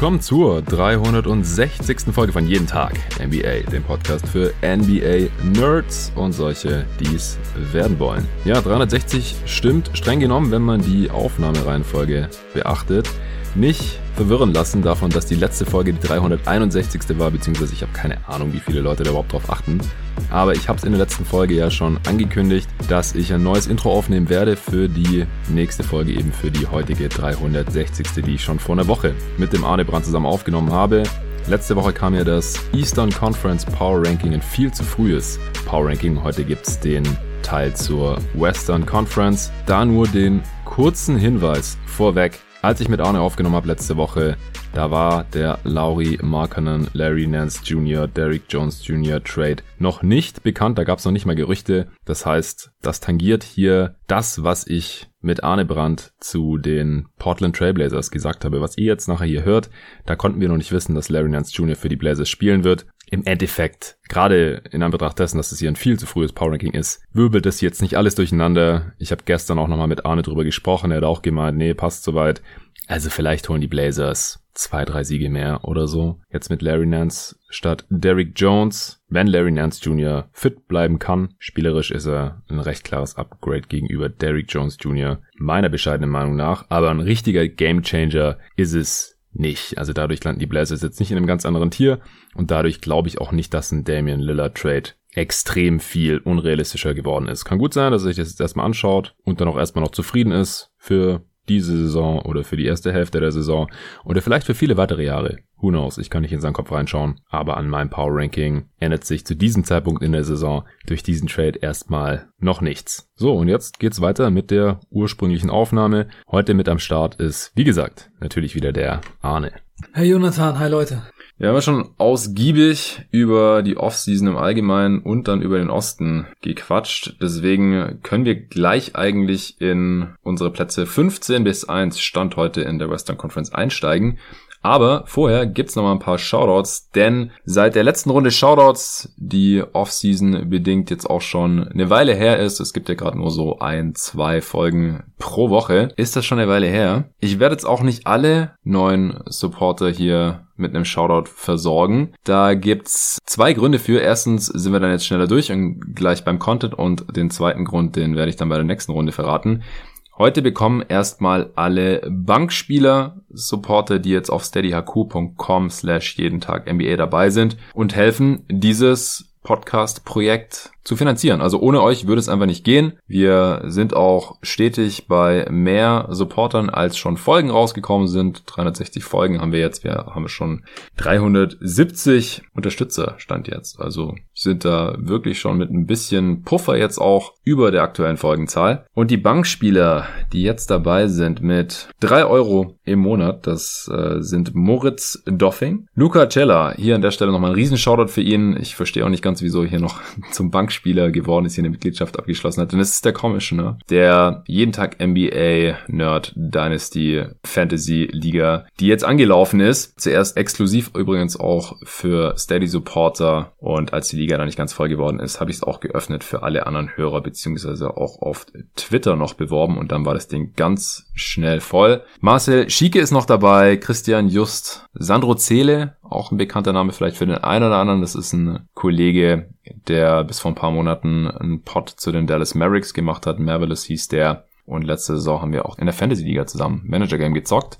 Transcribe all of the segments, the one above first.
Willkommen zur 360. Folge von Jeden Tag NBA, dem Podcast für NBA-Nerds und solche, die es werden wollen. Ja, 360 stimmt streng genommen, wenn man die Aufnahmereihenfolge beachtet nicht verwirren lassen davon, dass die letzte Folge die 361. war, beziehungsweise ich habe keine Ahnung, wie viele Leute da überhaupt drauf achten. Aber ich habe es in der letzten Folge ja schon angekündigt, dass ich ein neues Intro aufnehmen werde für die nächste Folge, eben für die heutige 360. die ich schon vor einer Woche mit dem Arne Brand zusammen aufgenommen habe. Letzte Woche kam ja das Eastern Conference Power Ranking ein viel zu frühes Power Ranking. Heute gibt es den Teil zur Western Conference. Da nur den kurzen Hinweis vorweg. Als ich mit Arne aufgenommen habe letzte Woche, da war der Laurie Markkanen, Larry Nance Jr., Derrick Jones Jr. Trade noch nicht bekannt. Da gab es noch nicht mal Gerüchte. Das heißt, das tangiert hier das, was ich mit Arne Brandt zu den Portland Trailblazers gesagt habe. Was ihr jetzt nachher hier hört, da konnten wir noch nicht wissen, dass Larry Nance Jr. für die Blazers spielen wird. Im Endeffekt, gerade in Anbetracht dessen, dass es hier ein viel zu frühes Power Ranking ist, wirbelt das jetzt nicht alles durcheinander. Ich habe gestern auch nochmal mit Arne drüber gesprochen. Er hat auch gemeint, nee, passt soweit. Also vielleicht holen die Blazers zwei, drei Siege mehr oder so. Jetzt mit Larry Nance statt Derrick Jones. Wenn Larry Nance Jr. fit bleiben kann, spielerisch ist er ein recht klares Upgrade gegenüber Derrick Jones Jr. meiner bescheidenen Meinung nach. Aber ein richtiger Gamechanger ist es nicht. Also dadurch landen die Blazers jetzt nicht in einem ganz anderen Tier und dadurch glaube ich auch nicht, dass ein Damian Lillard Trade extrem viel unrealistischer geworden ist. Kann gut sein, dass er sich das jetzt erstmal anschaut und dann auch erstmal noch zufrieden ist für diese Saison oder für die erste Hälfte der Saison oder vielleicht für viele weitere Jahre. Who knows? Ich kann nicht in seinen Kopf reinschauen. Aber an meinem Power Ranking ändert sich zu diesem Zeitpunkt in der Saison durch diesen Trade erstmal noch nichts. So, und jetzt geht's weiter mit der ursprünglichen Aufnahme. Heute mit am Start ist, wie gesagt, natürlich wieder der Arne. Hey Jonathan, hi Leute. Wir haben ja schon ausgiebig über die Offseason im Allgemeinen und dann über den Osten gequatscht. Deswegen können wir gleich eigentlich in unsere Plätze 15 bis 1 Stand heute in der Western Conference einsteigen. Aber vorher gibt's noch mal ein paar Shoutouts, denn seit der letzten Runde Shoutouts, die Offseason bedingt jetzt auch schon eine Weile her ist, es gibt ja gerade nur so ein, zwei Folgen pro Woche, ist das schon eine Weile her. Ich werde jetzt auch nicht alle neuen Supporter hier mit einem Shoutout versorgen. Da gibt's zwei Gründe für. Erstens sind wir dann jetzt schneller durch und gleich beim Content und den zweiten Grund, den werde ich dann bei der nächsten Runde verraten. Heute bekommen erstmal alle Bankspieler Supporter, die jetzt auf steadyhq.com slash jeden Tag NBA dabei sind und helfen, dieses Podcast-Projekt zu finanzieren. Also ohne euch würde es einfach nicht gehen. Wir sind auch stetig bei mehr Supportern, als schon Folgen rausgekommen sind. 360 Folgen haben wir jetzt. Wir haben schon 370 Unterstützer stand jetzt. Also sind da wirklich schon mit ein bisschen Puffer jetzt auch über der aktuellen Folgenzahl. Und die Bankspieler, die jetzt dabei sind mit drei Euro im Monat, das äh, sind Moritz Doffing, Luca Cella. Hier an der Stelle nochmal ein riesen Shoutout für ihn. Ich verstehe auch nicht ganz, wieso hier noch zum Bank Bankspieler geworden ist, hier eine Mitgliedschaft abgeschlossen hat. Und es ist der Commissioner, der jeden Tag NBA, Nerd, Dynasty, Fantasy Liga, die jetzt angelaufen ist. Zuerst exklusiv übrigens auch für Steady Supporter. Und als die Liga dann nicht ganz voll geworden ist, habe ich es auch geöffnet für alle anderen Hörer, beziehungsweise auch auf Twitter noch beworben. Und dann war das Ding ganz schnell voll. Marcel Schieke ist noch dabei, Christian Just, Sandro Zele, auch ein bekannter Name vielleicht für den einen oder anderen. Das ist ein Kollege, der bis vor ein paar Monaten einen Pod zu den Dallas Mavericks gemacht hat. Marvelous hieß der. Und letzte Saison haben wir auch in der Fantasy-Liga zusammen Manager Game gezockt.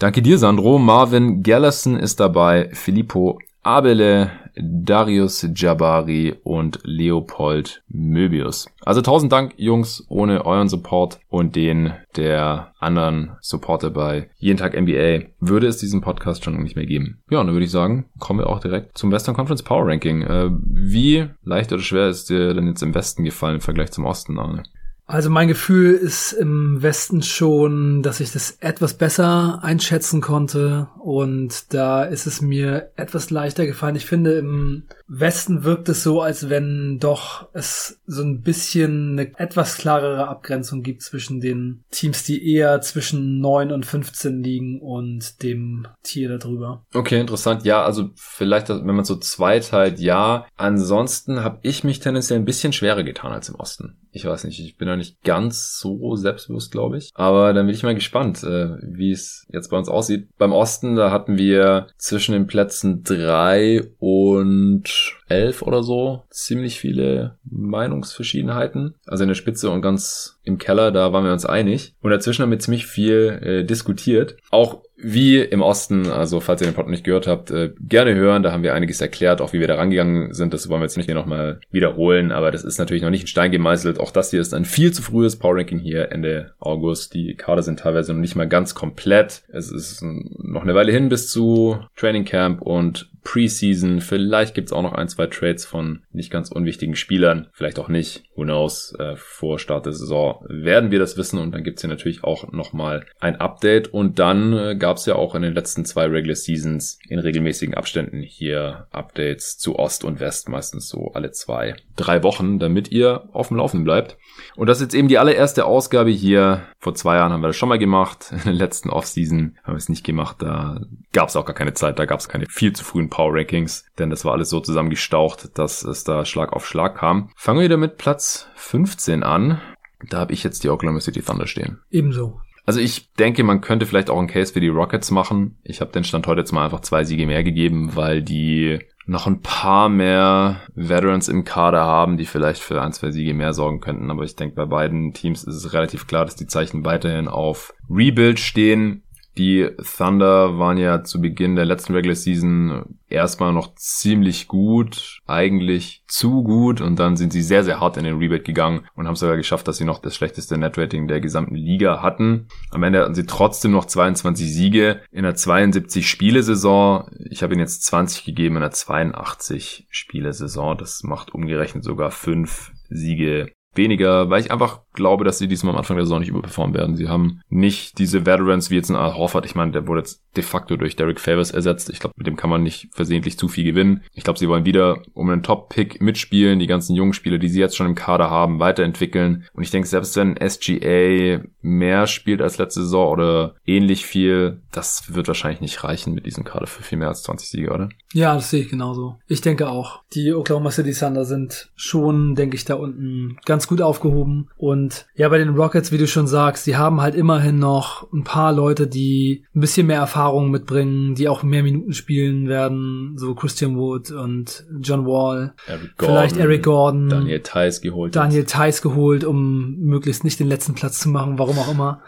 Danke dir, Sandro. Marvin Gallerson ist dabei. Filippo Abele, Darius Jabari und Leopold Möbius. Also tausend Dank, Jungs, ohne euren Support und den der anderen Supporter bei Jeden Tag NBA würde es diesen Podcast schon nicht mehr geben. Ja, und dann würde ich sagen, kommen wir auch direkt zum Western Conference Power Ranking. Äh, wie leicht oder schwer ist dir denn jetzt im Westen gefallen im Vergleich zum Osten, Arne? Also mein Gefühl ist im Westen schon, dass ich das etwas besser einschätzen konnte und da ist es mir etwas leichter gefallen. Ich finde, im Westen wirkt es so, als wenn doch es so ein bisschen eine etwas klarere Abgrenzung gibt zwischen den Teams, die eher zwischen 9 und 15 liegen und dem Tier darüber. Okay, interessant. Ja, also vielleicht, wenn man so zweiteilt, ja. Ansonsten habe ich mich tendenziell ein bisschen schwerer getan als im Osten. Ich weiß nicht, ich bin noch nicht ganz so selbstbewusst, glaube ich. Aber dann bin ich mal gespannt, äh, wie es jetzt bei uns aussieht. Beim Osten, da hatten wir zwischen den Plätzen drei und elf oder so ziemlich viele Meinungsverschiedenheiten. Also in der Spitze und ganz im Keller, da waren wir uns einig. Und dazwischen haben wir ziemlich viel äh, diskutiert. Auch wie im Osten, also falls ihr den Pod nicht gehört habt, äh, gerne hören. Da haben wir einiges erklärt, auch wie wir da rangegangen sind. Das wollen wir jetzt nicht hier nochmal wiederholen, aber das ist natürlich noch nicht in Stein gemeißelt. Auch das hier ist ein viel zu frühes Power Ranking hier Ende August. Die Kader sind teilweise noch nicht mal ganz komplett. Es ist noch eine Weile hin bis zu Training Camp und Preseason. Vielleicht gibt's auch noch ein, zwei Trades von nicht ganz unwichtigen Spielern. Vielleicht auch nicht. Who knows? Äh, vor Start der Saison werden wir das wissen und dann gibt's hier natürlich auch nochmal ein Update. Und dann äh, gab's ja auch in den letzten zwei Regular Seasons in regelmäßigen Abständen hier Updates zu Ost und West, meistens so alle zwei, drei Wochen, damit ihr auf dem Laufenden bleibt. Und das ist jetzt eben die allererste Ausgabe hier. Vor zwei Jahren haben wir das schon mal gemacht. In der letzten Offseason haben wir es nicht gemacht. Da gab's auch gar keine Zeit. Da gab's keine viel zu frühen Power Rankings, denn das war alles so zusammengestaucht, dass es da Schlag auf Schlag kam. Fangen wir wieder mit Platz 15 an. Da habe ich jetzt die Oklahoma City Thunder stehen. Ebenso. Also ich denke, man könnte vielleicht auch einen Case für die Rockets machen. Ich habe den Stand heute jetzt mal einfach zwei Siege mehr gegeben, weil die noch ein paar mehr Veterans im Kader haben, die vielleicht für ein, zwei Siege mehr sorgen könnten. Aber ich denke, bei beiden Teams ist es relativ klar, dass die Zeichen weiterhin auf Rebuild stehen. Die Thunder waren ja zu Beginn der letzten Regular Season erstmal noch ziemlich gut, eigentlich zu gut und dann sind sie sehr, sehr hart in den Rebuild gegangen und haben sogar geschafft, dass sie noch das schlechteste Netrating der gesamten Liga hatten. Am Ende hatten sie trotzdem noch 22 Siege in der 72 Spielesaison. Ich habe ihnen jetzt 20 gegeben in der 82 Spielesaison. Das macht umgerechnet sogar fünf Siege weniger, weil ich einfach glaube, dass sie diesmal am Anfang der Saison nicht überperformen werden. Sie haben nicht diese Veterans wie jetzt ein Al Horford. Ich meine, der wurde jetzt de facto durch Derek Favors ersetzt. Ich glaube, mit dem kann man nicht versehentlich zu viel gewinnen. Ich glaube, sie wollen wieder um einen Top-Pick mitspielen, die ganzen jungen Spieler, die sie jetzt schon im Kader haben, weiterentwickeln. Und ich denke, selbst wenn SGA mehr spielt als letzte Saison oder ähnlich viel, das wird wahrscheinlich nicht reichen mit diesem Kader für viel mehr als 20 Siege, oder? Ja, das sehe ich genauso. Ich denke auch. Die Oklahoma City Thunder sind schon, denke ich, da unten ganz gut aufgehoben und und ja, bei den Rockets, wie du schon sagst, die haben halt immerhin noch ein paar Leute, die ein bisschen mehr Erfahrung mitbringen, die auch mehr Minuten spielen werden, so Christian Wood und John Wall. Eric Gordon, vielleicht Eric Gordon. Daniel Theiss geholt. Daniel Theiss geholt, um möglichst nicht den letzten Platz zu machen, warum auch immer.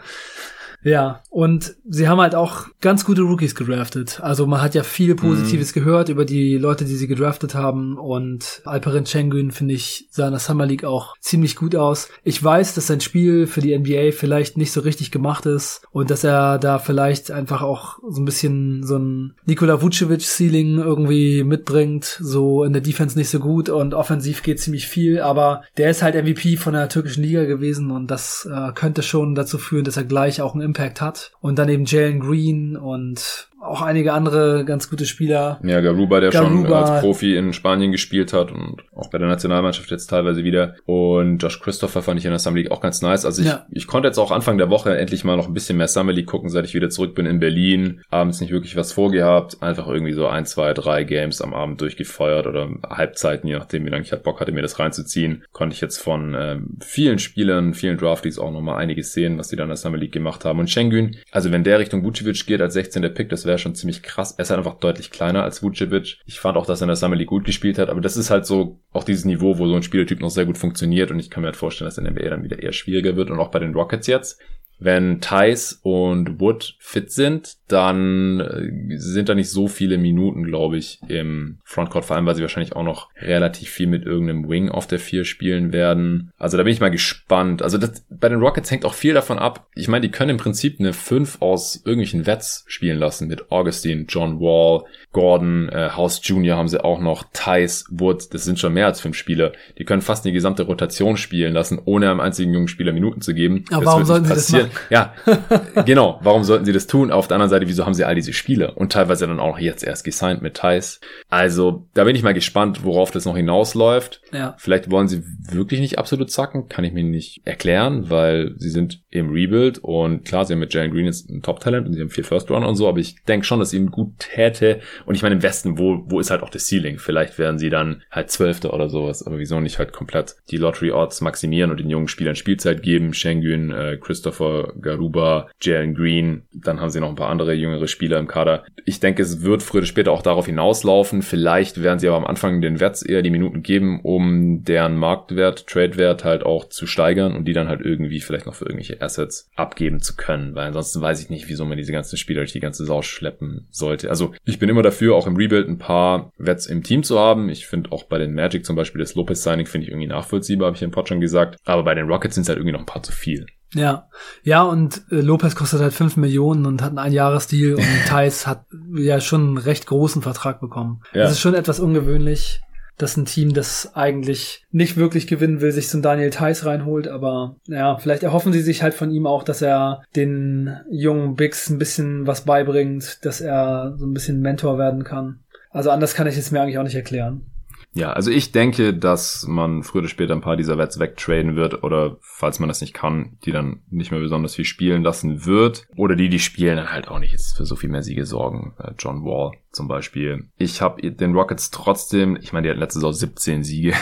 Ja, und sie haben halt auch ganz gute Rookies gedraftet. Also man hat ja viel Positives mhm. gehört über die Leute, die sie gedraftet haben. Und Alperen Schengen, finde ich, sah in der Summer League auch ziemlich gut aus. Ich weiß, dass sein Spiel für die NBA vielleicht nicht so richtig gemacht ist und dass er da vielleicht einfach auch so ein bisschen so ein Nikola Vucevic-Ceiling irgendwie mitbringt. So in der Defense nicht so gut und offensiv geht ziemlich viel, aber der ist halt MVP von der türkischen Liga gewesen und das äh, könnte schon dazu führen, dass er gleich auch ein Impact hat. Und dann eben Jalen Green und auch einige andere ganz gute Spieler. Ja, Garuba, der Garuba. schon als Profi in Spanien gespielt hat und auch bei der Nationalmannschaft jetzt teilweise wieder. Und Josh Christopher fand ich in der Summer League auch ganz nice. Also ich, ja. ich konnte jetzt auch Anfang der Woche endlich mal noch ein bisschen mehr Summer League gucken, seit ich wieder zurück bin in Berlin. Abends nicht wirklich was vorgehabt. Einfach irgendwie so ein, zwei, drei Games am Abend durchgefeuert oder Halbzeiten, je nachdem, wie lange ich halt Bock hatte, mir das reinzuziehen. Konnte ich jetzt von ähm, vielen Spielern, vielen Draftees auch nochmal einiges sehen, was die dann in der Summer League gemacht haben. Und Schengen, also wenn der Richtung Vucevic geht als 16. Pick, das wäre wäre schon ziemlich krass. Er ist halt einfach deutlich kleiner als Vucevic. Ich fand auch, dass er in der Summer League gut gespielt hat, aber das ist halt so auch dieses Niveau, wo so ein Spieltyp noch sehr gut funktioniert und ich kann mir halt vorstellen, dass in der NBA dann wieder eher schwieriger wird und auch bei den Rockets jetzt. Wenn Thais und Wood fit sind, dann äh, sind da nicht so viele Minuten, glaube ich, im Frontcourt, vor allem, weil sie wahrscheinlich auch noch relativ viel mit irgendeinem Wing auf der 4 spielen werden. Also da bin ich mal gespannt. Also das, bei den Rockets hängt auch viel davon ab. Ich meine, die können im Prinzip eine 5 aus irgendwelchen Wets spielen lassen mit Augustine, John Wall, Gordon, äh, House Jr. haben sie auch noch, Tice, Wood, das sind schon mehr als fünf Spieler. Die können fast die gesamte Rotation spielen lassen, ohne einem einzigen jungen Spieler Minuten zu geben. Aber das warum sollten sie das machen? Ja, genau. Warum sollten sie das tun? Auf der anderen Seite, wieso haben sie all diese Spieler? Und teilweise dann auch jetzt erst gesigned mit Tice. Also, da bin ich mal gespannt, worauf das noch hinausläuft. Ja. Vielleicht wollen sie wirklich nicht absolut zacken, kann ich mir nicht erklären, weil sie sind im Rebuild und klar, sie haben mit Jalen Green jetzt ein Top-Talent und sie haben vier First-Runner und so, aber ich denke schon, dass ihnen gut täte, und ich meine, im Westen, wo, wo ist halt auch das Ceiling? Vielleicht werden sie dann halt Zwölfter oder sowas, aber wieso nicht halt komplett die Lottery-Odds maximieren und den jungen Spielern Spielzeit geben? Schengen, äh, Christopher Garuba, Jalen Green, dann haben sie noch ein paar andere jüngere Spieler im Kader. Ich denke, es wird früher oder später auch darauf hinauslaufen. Vielleicht werden sie aber am Anfang den Werts eher die Minuten geben, um deren Marktwert, Tradewert halt auch zu steigern und die dann halt irgendwie vielleicht noch für irgendwelche Assets abgeben zu können, weil ansonsten weiß ich nicht, wieso man diese ganzen Spieler durch die ganze Sau schleppen sollte. Also ich bin immer dafür, auch im Rebuild ein paar Wets im Team zu haben. Ich finde auch bei den Magic zum Beispiel das Lopez-Signing finde ich irgendwie nachvollziehbar, habe ich im Pod schon gesagt. Aber bei den Rockets sind es halt irgendwie noch ein paar zu viel. Ja, ja, und äh, Lopez kostet halt fünf Millionen und hat einen Einjahresdeal und Thais hat ja schon einen recht großen Vertrag bekommen. Ja. Das ist schon etwas ungewöhnlich dass ein Team, das eigentlich nicht wirklich gewinnen will, sich so einen Daniel Theiss reinholt. Aber ja, vielleicht erhoffen sie sich halt von ihm auch, dass er den jungen Bigs ein bisschen was beibringt, dass er so ein bisschen Mentor werden kann. Also anders kann ich es mir eigentlich auch nicht erklären. Ja, also ich denke, dass man früher oder später ein paar dieser Wets wegtraden wird oder falls man das nicht kann, die dann nicht mehr besonders viel spielen lassen wird oder die, die spielen dann halt auch nicht jetzt für so viel mehr Siege sorgen. Äh, John Wall zum Beispiel. Ich habe den Rockets trotzdem, ich meine, die hatten letzte Saison 17 Siege.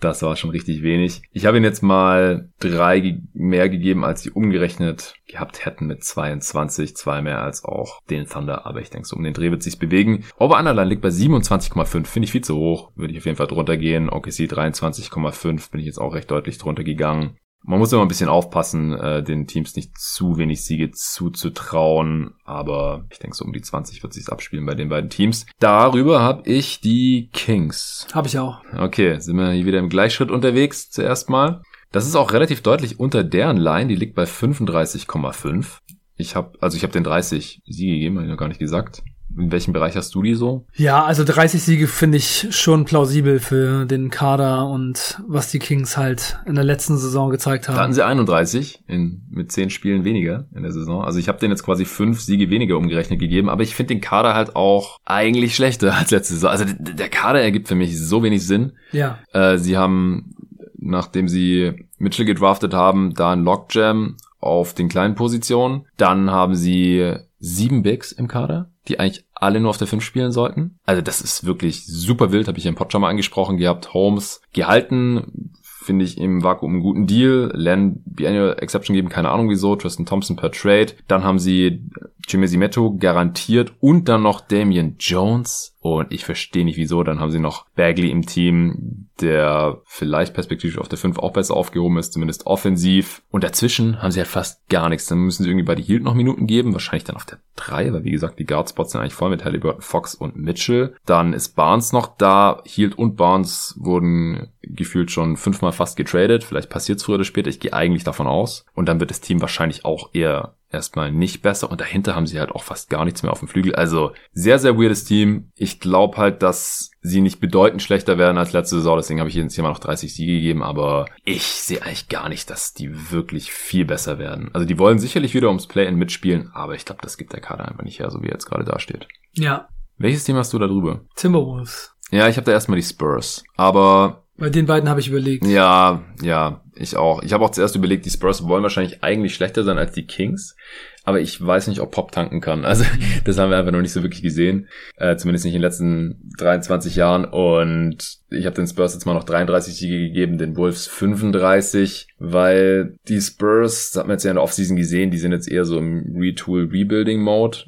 Das war schon richtig wenig. Ich habe ihnen jetzt mal drei mehr gegeben, als sie umgerechnet gehabt hätten mit 22, zwei mehr als auch den Thunder. Aber ich denke, so um den Dreh wird sich's bewegen. Over Underline liegt bei 27,5. Finde ich viel zu hoch. Würde ich auf jeden Fall drunter gehen. OKC 23,5 bin ich jetzt auch recht deutlich drunter gegangen. Man muss immer ein bisschen aufpassen, äh, den Teams nicht zu wenig Siege zuzutrauen, aber ich denke, so um die 20 wird sich's abspielen bei den beiden Teams. Darüber habe ich die Kings. Habe ich auch. Okay, sind wir hier wieder im Gleichschritt unterwegs zuerst mal. Das ist auch relativ deutlich unter deren Line, die liegt bei 35,5. Ich habe also ich habe den 30 Siege gegeben, habe ich noch gar nicht gesagt. In welchem Bereich hast du die so? Ja, also 30 Siege finde ich schon plausibel für den Kader und was die Kings halt in der letzten Saison gezeigt haben. Da hatten sie 31 in, mit 10 Spielen weniger in der Saison. Also ich habe denen jetzt quasi 5 Siege weniger umgerechnet gegeben, aber ich finde den Kader halt auch eigentlich schlechter als letzte Saison. Also der Kader ergibt für mich so wenig Sinn. Ja. Äh, sie haben, nachdem sie Mitchell gedraftet haben, da ein Lockjam auf den kleinen Positionen. Dann haben sie sieben Bigs im Kader die eigentlich alle nur auf der 5 spielen sollten. Also das ist wirklich super wild, habe ich im Pod schon mal angesprochen gehabt. Holmes gehalten, finde ich im Vakuum einen guten Deal. Len Biennial Exception geben, keine Ahnung wieso. Tristan Thompson per Trade. Dann haben sie Chimezi Meto garantiert und dann noch Damian Jones und ich verstehe nicht wieso. Dann haben sie noch Bagley im Team, der vielleicht perspektivisch auf der 5 auch besser aufgehoben ist, zumindest offensiv. Und dazwischen haben sie halt fast gar nichts. Dann müssen sie irgendwie bei die Hield noch Minuten geben. Wahrscheinlich dann auf der 3, weil wie gesagt, die Guardspots sind eigentlich voll mit Halliburton, Fox und Mitchell. Dann ist Barnes noch da. Hield und Barnes wurden gefühlt schon fünfmal fast getradet. Vielleicht passiert es früher oder später. Ich gehe eigentlich davon aus. Und dann wird das Team wahrscheinlich auch eher erstmal nicht besser und dahinter haben sie halt auch fast gar nichts mehr auf dem Flügel. Also sehr, sehr weirdes Team. Ich glaube halt, dass sie nicht bedeutend schlechter werden als letzte Saison. Deswegen habe ich jetzt hier mal noch 30 Siege gegeben, aber ich sehe eigentlich gar nicht, dass die wirklich viel besser werden. Also die wollen sicherlich wieder ums Play-In mitspielen, aber ich glaube, das gibt der Kader einfach nicht her, so wie er jetzt gerade dasteht. Ja. Welches Team hast du da drüber? Timberwolves. Ja, ich habe da erstmal die Spurs, aber bei den beiden habe ich überlegt. Ja, ja, ich auch. Ich habe auch zuerst überlegt, die Spurs wollen wahrscheinlich eigentlich schlechter sein als die Kings. Aber ich weiß nicht, ob Pop tanken kann. Also das haben wir einfach noch nicht so wirklich gesehen. Äh, zumindest nicht in den letzten 23 Jahren. Und ich habe den Spurs jetzt mal noch 33 Siege gegeben, den Wolves 35, weil die Spurs, das hat man jetzt ja in der Offseason gesehen, die sind jetzt eher so im Retool-Rebuilding-Mode.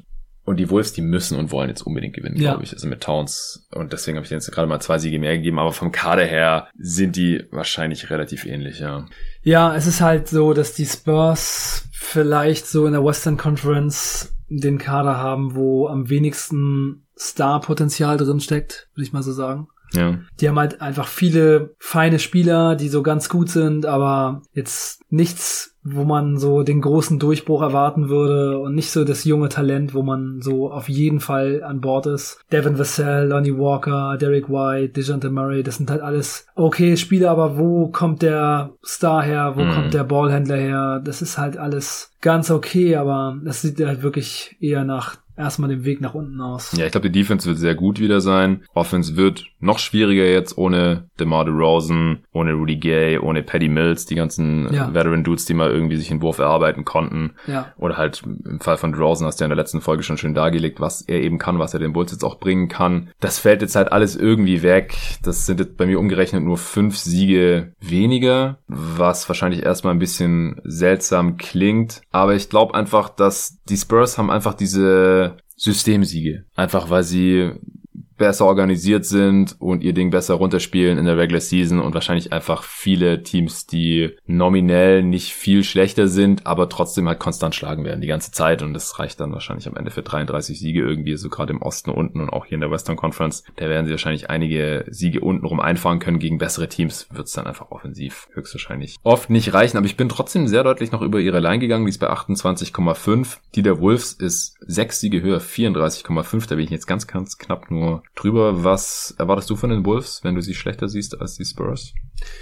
Und die Wolves, die müssen und wollen jetzt unbedingt gewinnen, ja. glaube ich. Also mit Towns. Und deswegen habe ich jetzt gerade mal zwei Siege mehr gegeben. Aber vom Kader her sind die wahrscheinlich relativ ähnlich, ja. Ja, es ist halt so, dass die Spurs vielleicht so in der Western Conference den Kader haben, wo am wenigsten Star-Potenzial drin steckt, würde ich mal so sagen. Ja. Die haben halt einfach viele feine Spieler, die so ganz gut sind, aber jetzt nichts, wo man so den großen Durchbruch erwarten würde und nicht so das junge Talent, wo man so auf jeden Fall an Bord ist. Devin Vassell, Lonnie Walker, Derek White, DeJounte Murray, das sind halt alles okay Spieler, aber wo kommt der Star her? Wo Mhm. kommt der Ballhändler her? Das ist halt alles ganz okay, aber das sieht halt wirklich eher nach erstmal dem Weg nach unten aus. Ja, ich glaube, die Defense wird sehr gut wieder sein. Offense wird noch schwieriger jetzt ohne DeMar DeRozan, ohne Rudy Gay, ohne Paddy Mills, die ganzen Ja. Veteran Dudes, die mal irgendwie sich einen Wurf erarbeiten konnten. Ja. Oder halt im Fall von DeRozan hast du ja in der letzten Folge schon schön dargelegt, was er eben kann, was er den Bulls jetzt auch bringen kann. Das fällt jetzt halt alles irgendwie weg. Das sind jetzt bei mir umgerechnet nur fünf Siege weniger, was wahrscheinlich erstmal ein bisschen seltsam klingt. Aber ich glaube einfach, dass die Spurs haben einfach diese Systemsiege. Einfach weil sie besser organisiert sind und ihr Ding besser runterspielen in der Regular Season und wahrscheinlich einfach viele Teams, die nominell nicht viel schlechter sind, aber trotzdem halt konstant schlagen werden die ganze Zeit und das reicht dann wahrscheinlich am Ende für 33 Siege irgendwie, so gerade im Osten unten und auch hier in der Western Conference. Da werden sie wahrscheinlich einige Siege untenrum einfahren können gegen bessere Teams, wird es dann einfach offensiv höchstwahrscheinlich oft nicht reichen, aber ich bin trotzdem sehr deutlich noch über ihre Line gegangen, die ist bei 28,5. Die der Wolves ist sechs Siege höher, 34,5, da bin ich jetzt ganz, ganz knapp nur drüber. Was erwartest du von den Wolves, wenn du sie schlechter siehst als die Spurs?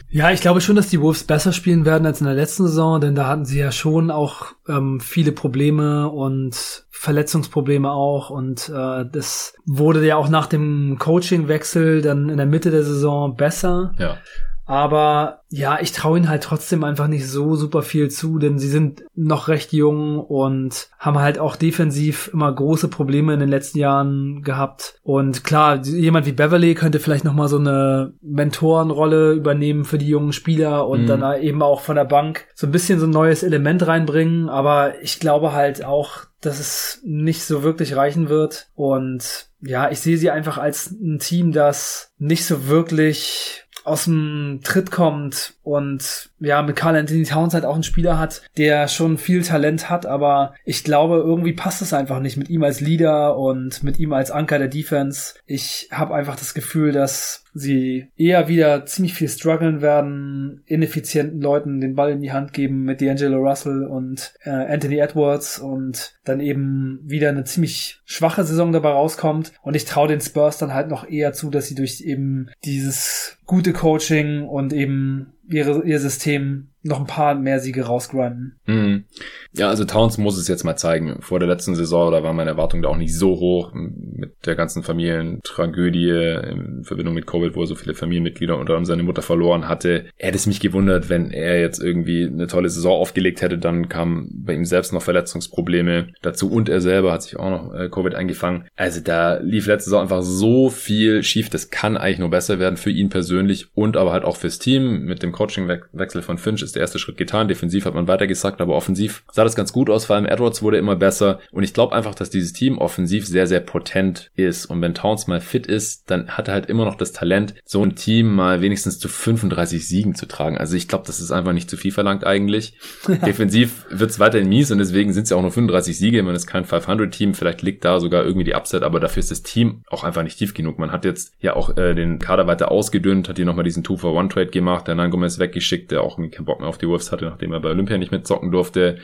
Ja, ich glaube schon, dass die Wolves besser spielen werden als in der letzten Saison, denn da hatten sie ja schon auch ähm, viele Probleme und Verletzungsprobleme auch und äh, das wurde ja auch nach dem Coachingwechsel dann in der Mitte der Saison besser. Ja. Aber ja, ich traue ihnen halt trotzdem einfach nicht so super viel zu, denn sie sind noch recht jung und haben halt auch defensiv immer große Probleme in den letzten Jahren gehabt. Und klar, jemand wie Beverly könnte vielleicht noch mal so eine Mentorenrolle übernehmen für die jungen Spieler und Mhm. dann eben auch von der Bank so ein bisschen so ein neues Element reinbringen. Aber ich glaube halt auch, dass es nicht so wirklich reichen wird. Und ja, ich sehe sie einfach als ein Team, das nicht so wirklich aus dem Tritt kommt und ja, mit Carl Anthony Towns halt auch einen Spieler hat, der schon viel Talent hat, aber ich glaube, irgendwie passt es einfach nicht mit ihm als Leader und mit ihm als Anker der Defense. Ich habe einfach das Gefühl, dass sie eher wieder ziemlich viel strugglen werden, ineffizienten Leuten den Ball in die Hand geben mit D'Angelo Russell und äh, Anthony Edwards und dann eben wieder eine ziemlich schwache Saison dabei rauskommt. Und ich traue den Spurs dann halt noch eher zu, dass sie durch eben dieses gute Coaching und eben ihre, ihr System noch ein paar mehr Siege rausgrinden. Mhm. Ja, also Towns muss es jetzt mal zeigen. Vor der letzten Saison, da war meine Erwartung da auch nicht so hoch mit der ganzen Familientragödie in Verbindung mit Covid, wo er so viele Familienmitglieder unter anderem seine Mutter verloren hatte. Hätte es mich gewundert, wenn er jetzt irgendwie eine tolle Saison aufgelegt hätte, dann kam bei ihm selbst noch Verletzungsprobleme dazu und er selber hat sich auch noch äh, Covid eingefangen. Also da lief letzte Saison einfach so viel schief, das kann eigentlich nur besser werden für ihn persönlich und aber halt auch fürs Team. Mit dem Coachingwechsel von Finch ist der erste Schritt getan. Defensiv hat man weitergesagt, aber offensiv sah das ganz gut aus. Vor allem Edwards wurde immer besser. Und ich glaube einfach, dass dieses Team offensiv sehr, sehr potent ist. Und wenn Towns mal fit ist, dann hat er halt immer noch das Talent, so ein Team mal wenigstens zu 35 Siegen zu tragen. Also ich glaube, das ist einfach nicht zu viel verlangt eigentlich. Defensiv wird es weiterhin mies und deswegen sind es ja auch nur 35 Siege. Man ist kein 500-Team. Vielleicht liegt da sogar irgendwie die Upset, aber dafür ist das Team auch einfach nicht tief genug. Man hat jetzt ja auch äh, den Kader weiter ausgedünnt, hat hier nochmal diesen 2-for-1-Trade gemacht, der Gomez weggeschickt, der auch keinen Bock auf die Wolves hatte, nachdem er bei Olympia nicht mitzocken durfte.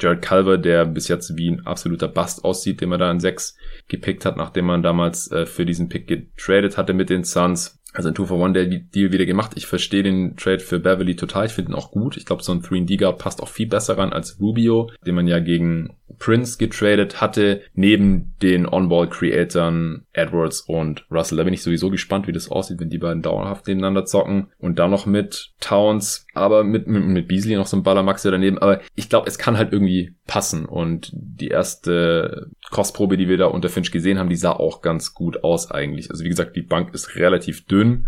Jared Culver, der bis jetzt wie ein absoluter Bust aussieht, den man da in 6 gepickt hat, nachdem man damals äh, für diesen Pick getradet hatte mit den Suns. Also ein 2-for-1-Deal wieder gemacht. Ich verstehe den Trade für Beverly total. Ich finde ihn auch gut. Ich glaube, so ein 3D-Guard passt auch viel besser ran als Rubio, den man ja gegen Prince getradet hatte, neben den On-Ball-Creatoren Edwards und Russell. Da bin ich sowieso gespannt, wie das aussieht, wenn die beiden dauerhaft nebeneinander zocken. Und dann noch mit Towns, aber mit, mit, mit Beasley noch so ein Ballermaxe daneben. Aber ich glaube, es kann halt irgendwie passen. Und die erste Kostprobe, die wir da unter Finch gesehen haben, die sah auch ganz gut aus eigentlich. Also wie gesagt, die Bank ist relativ dünn.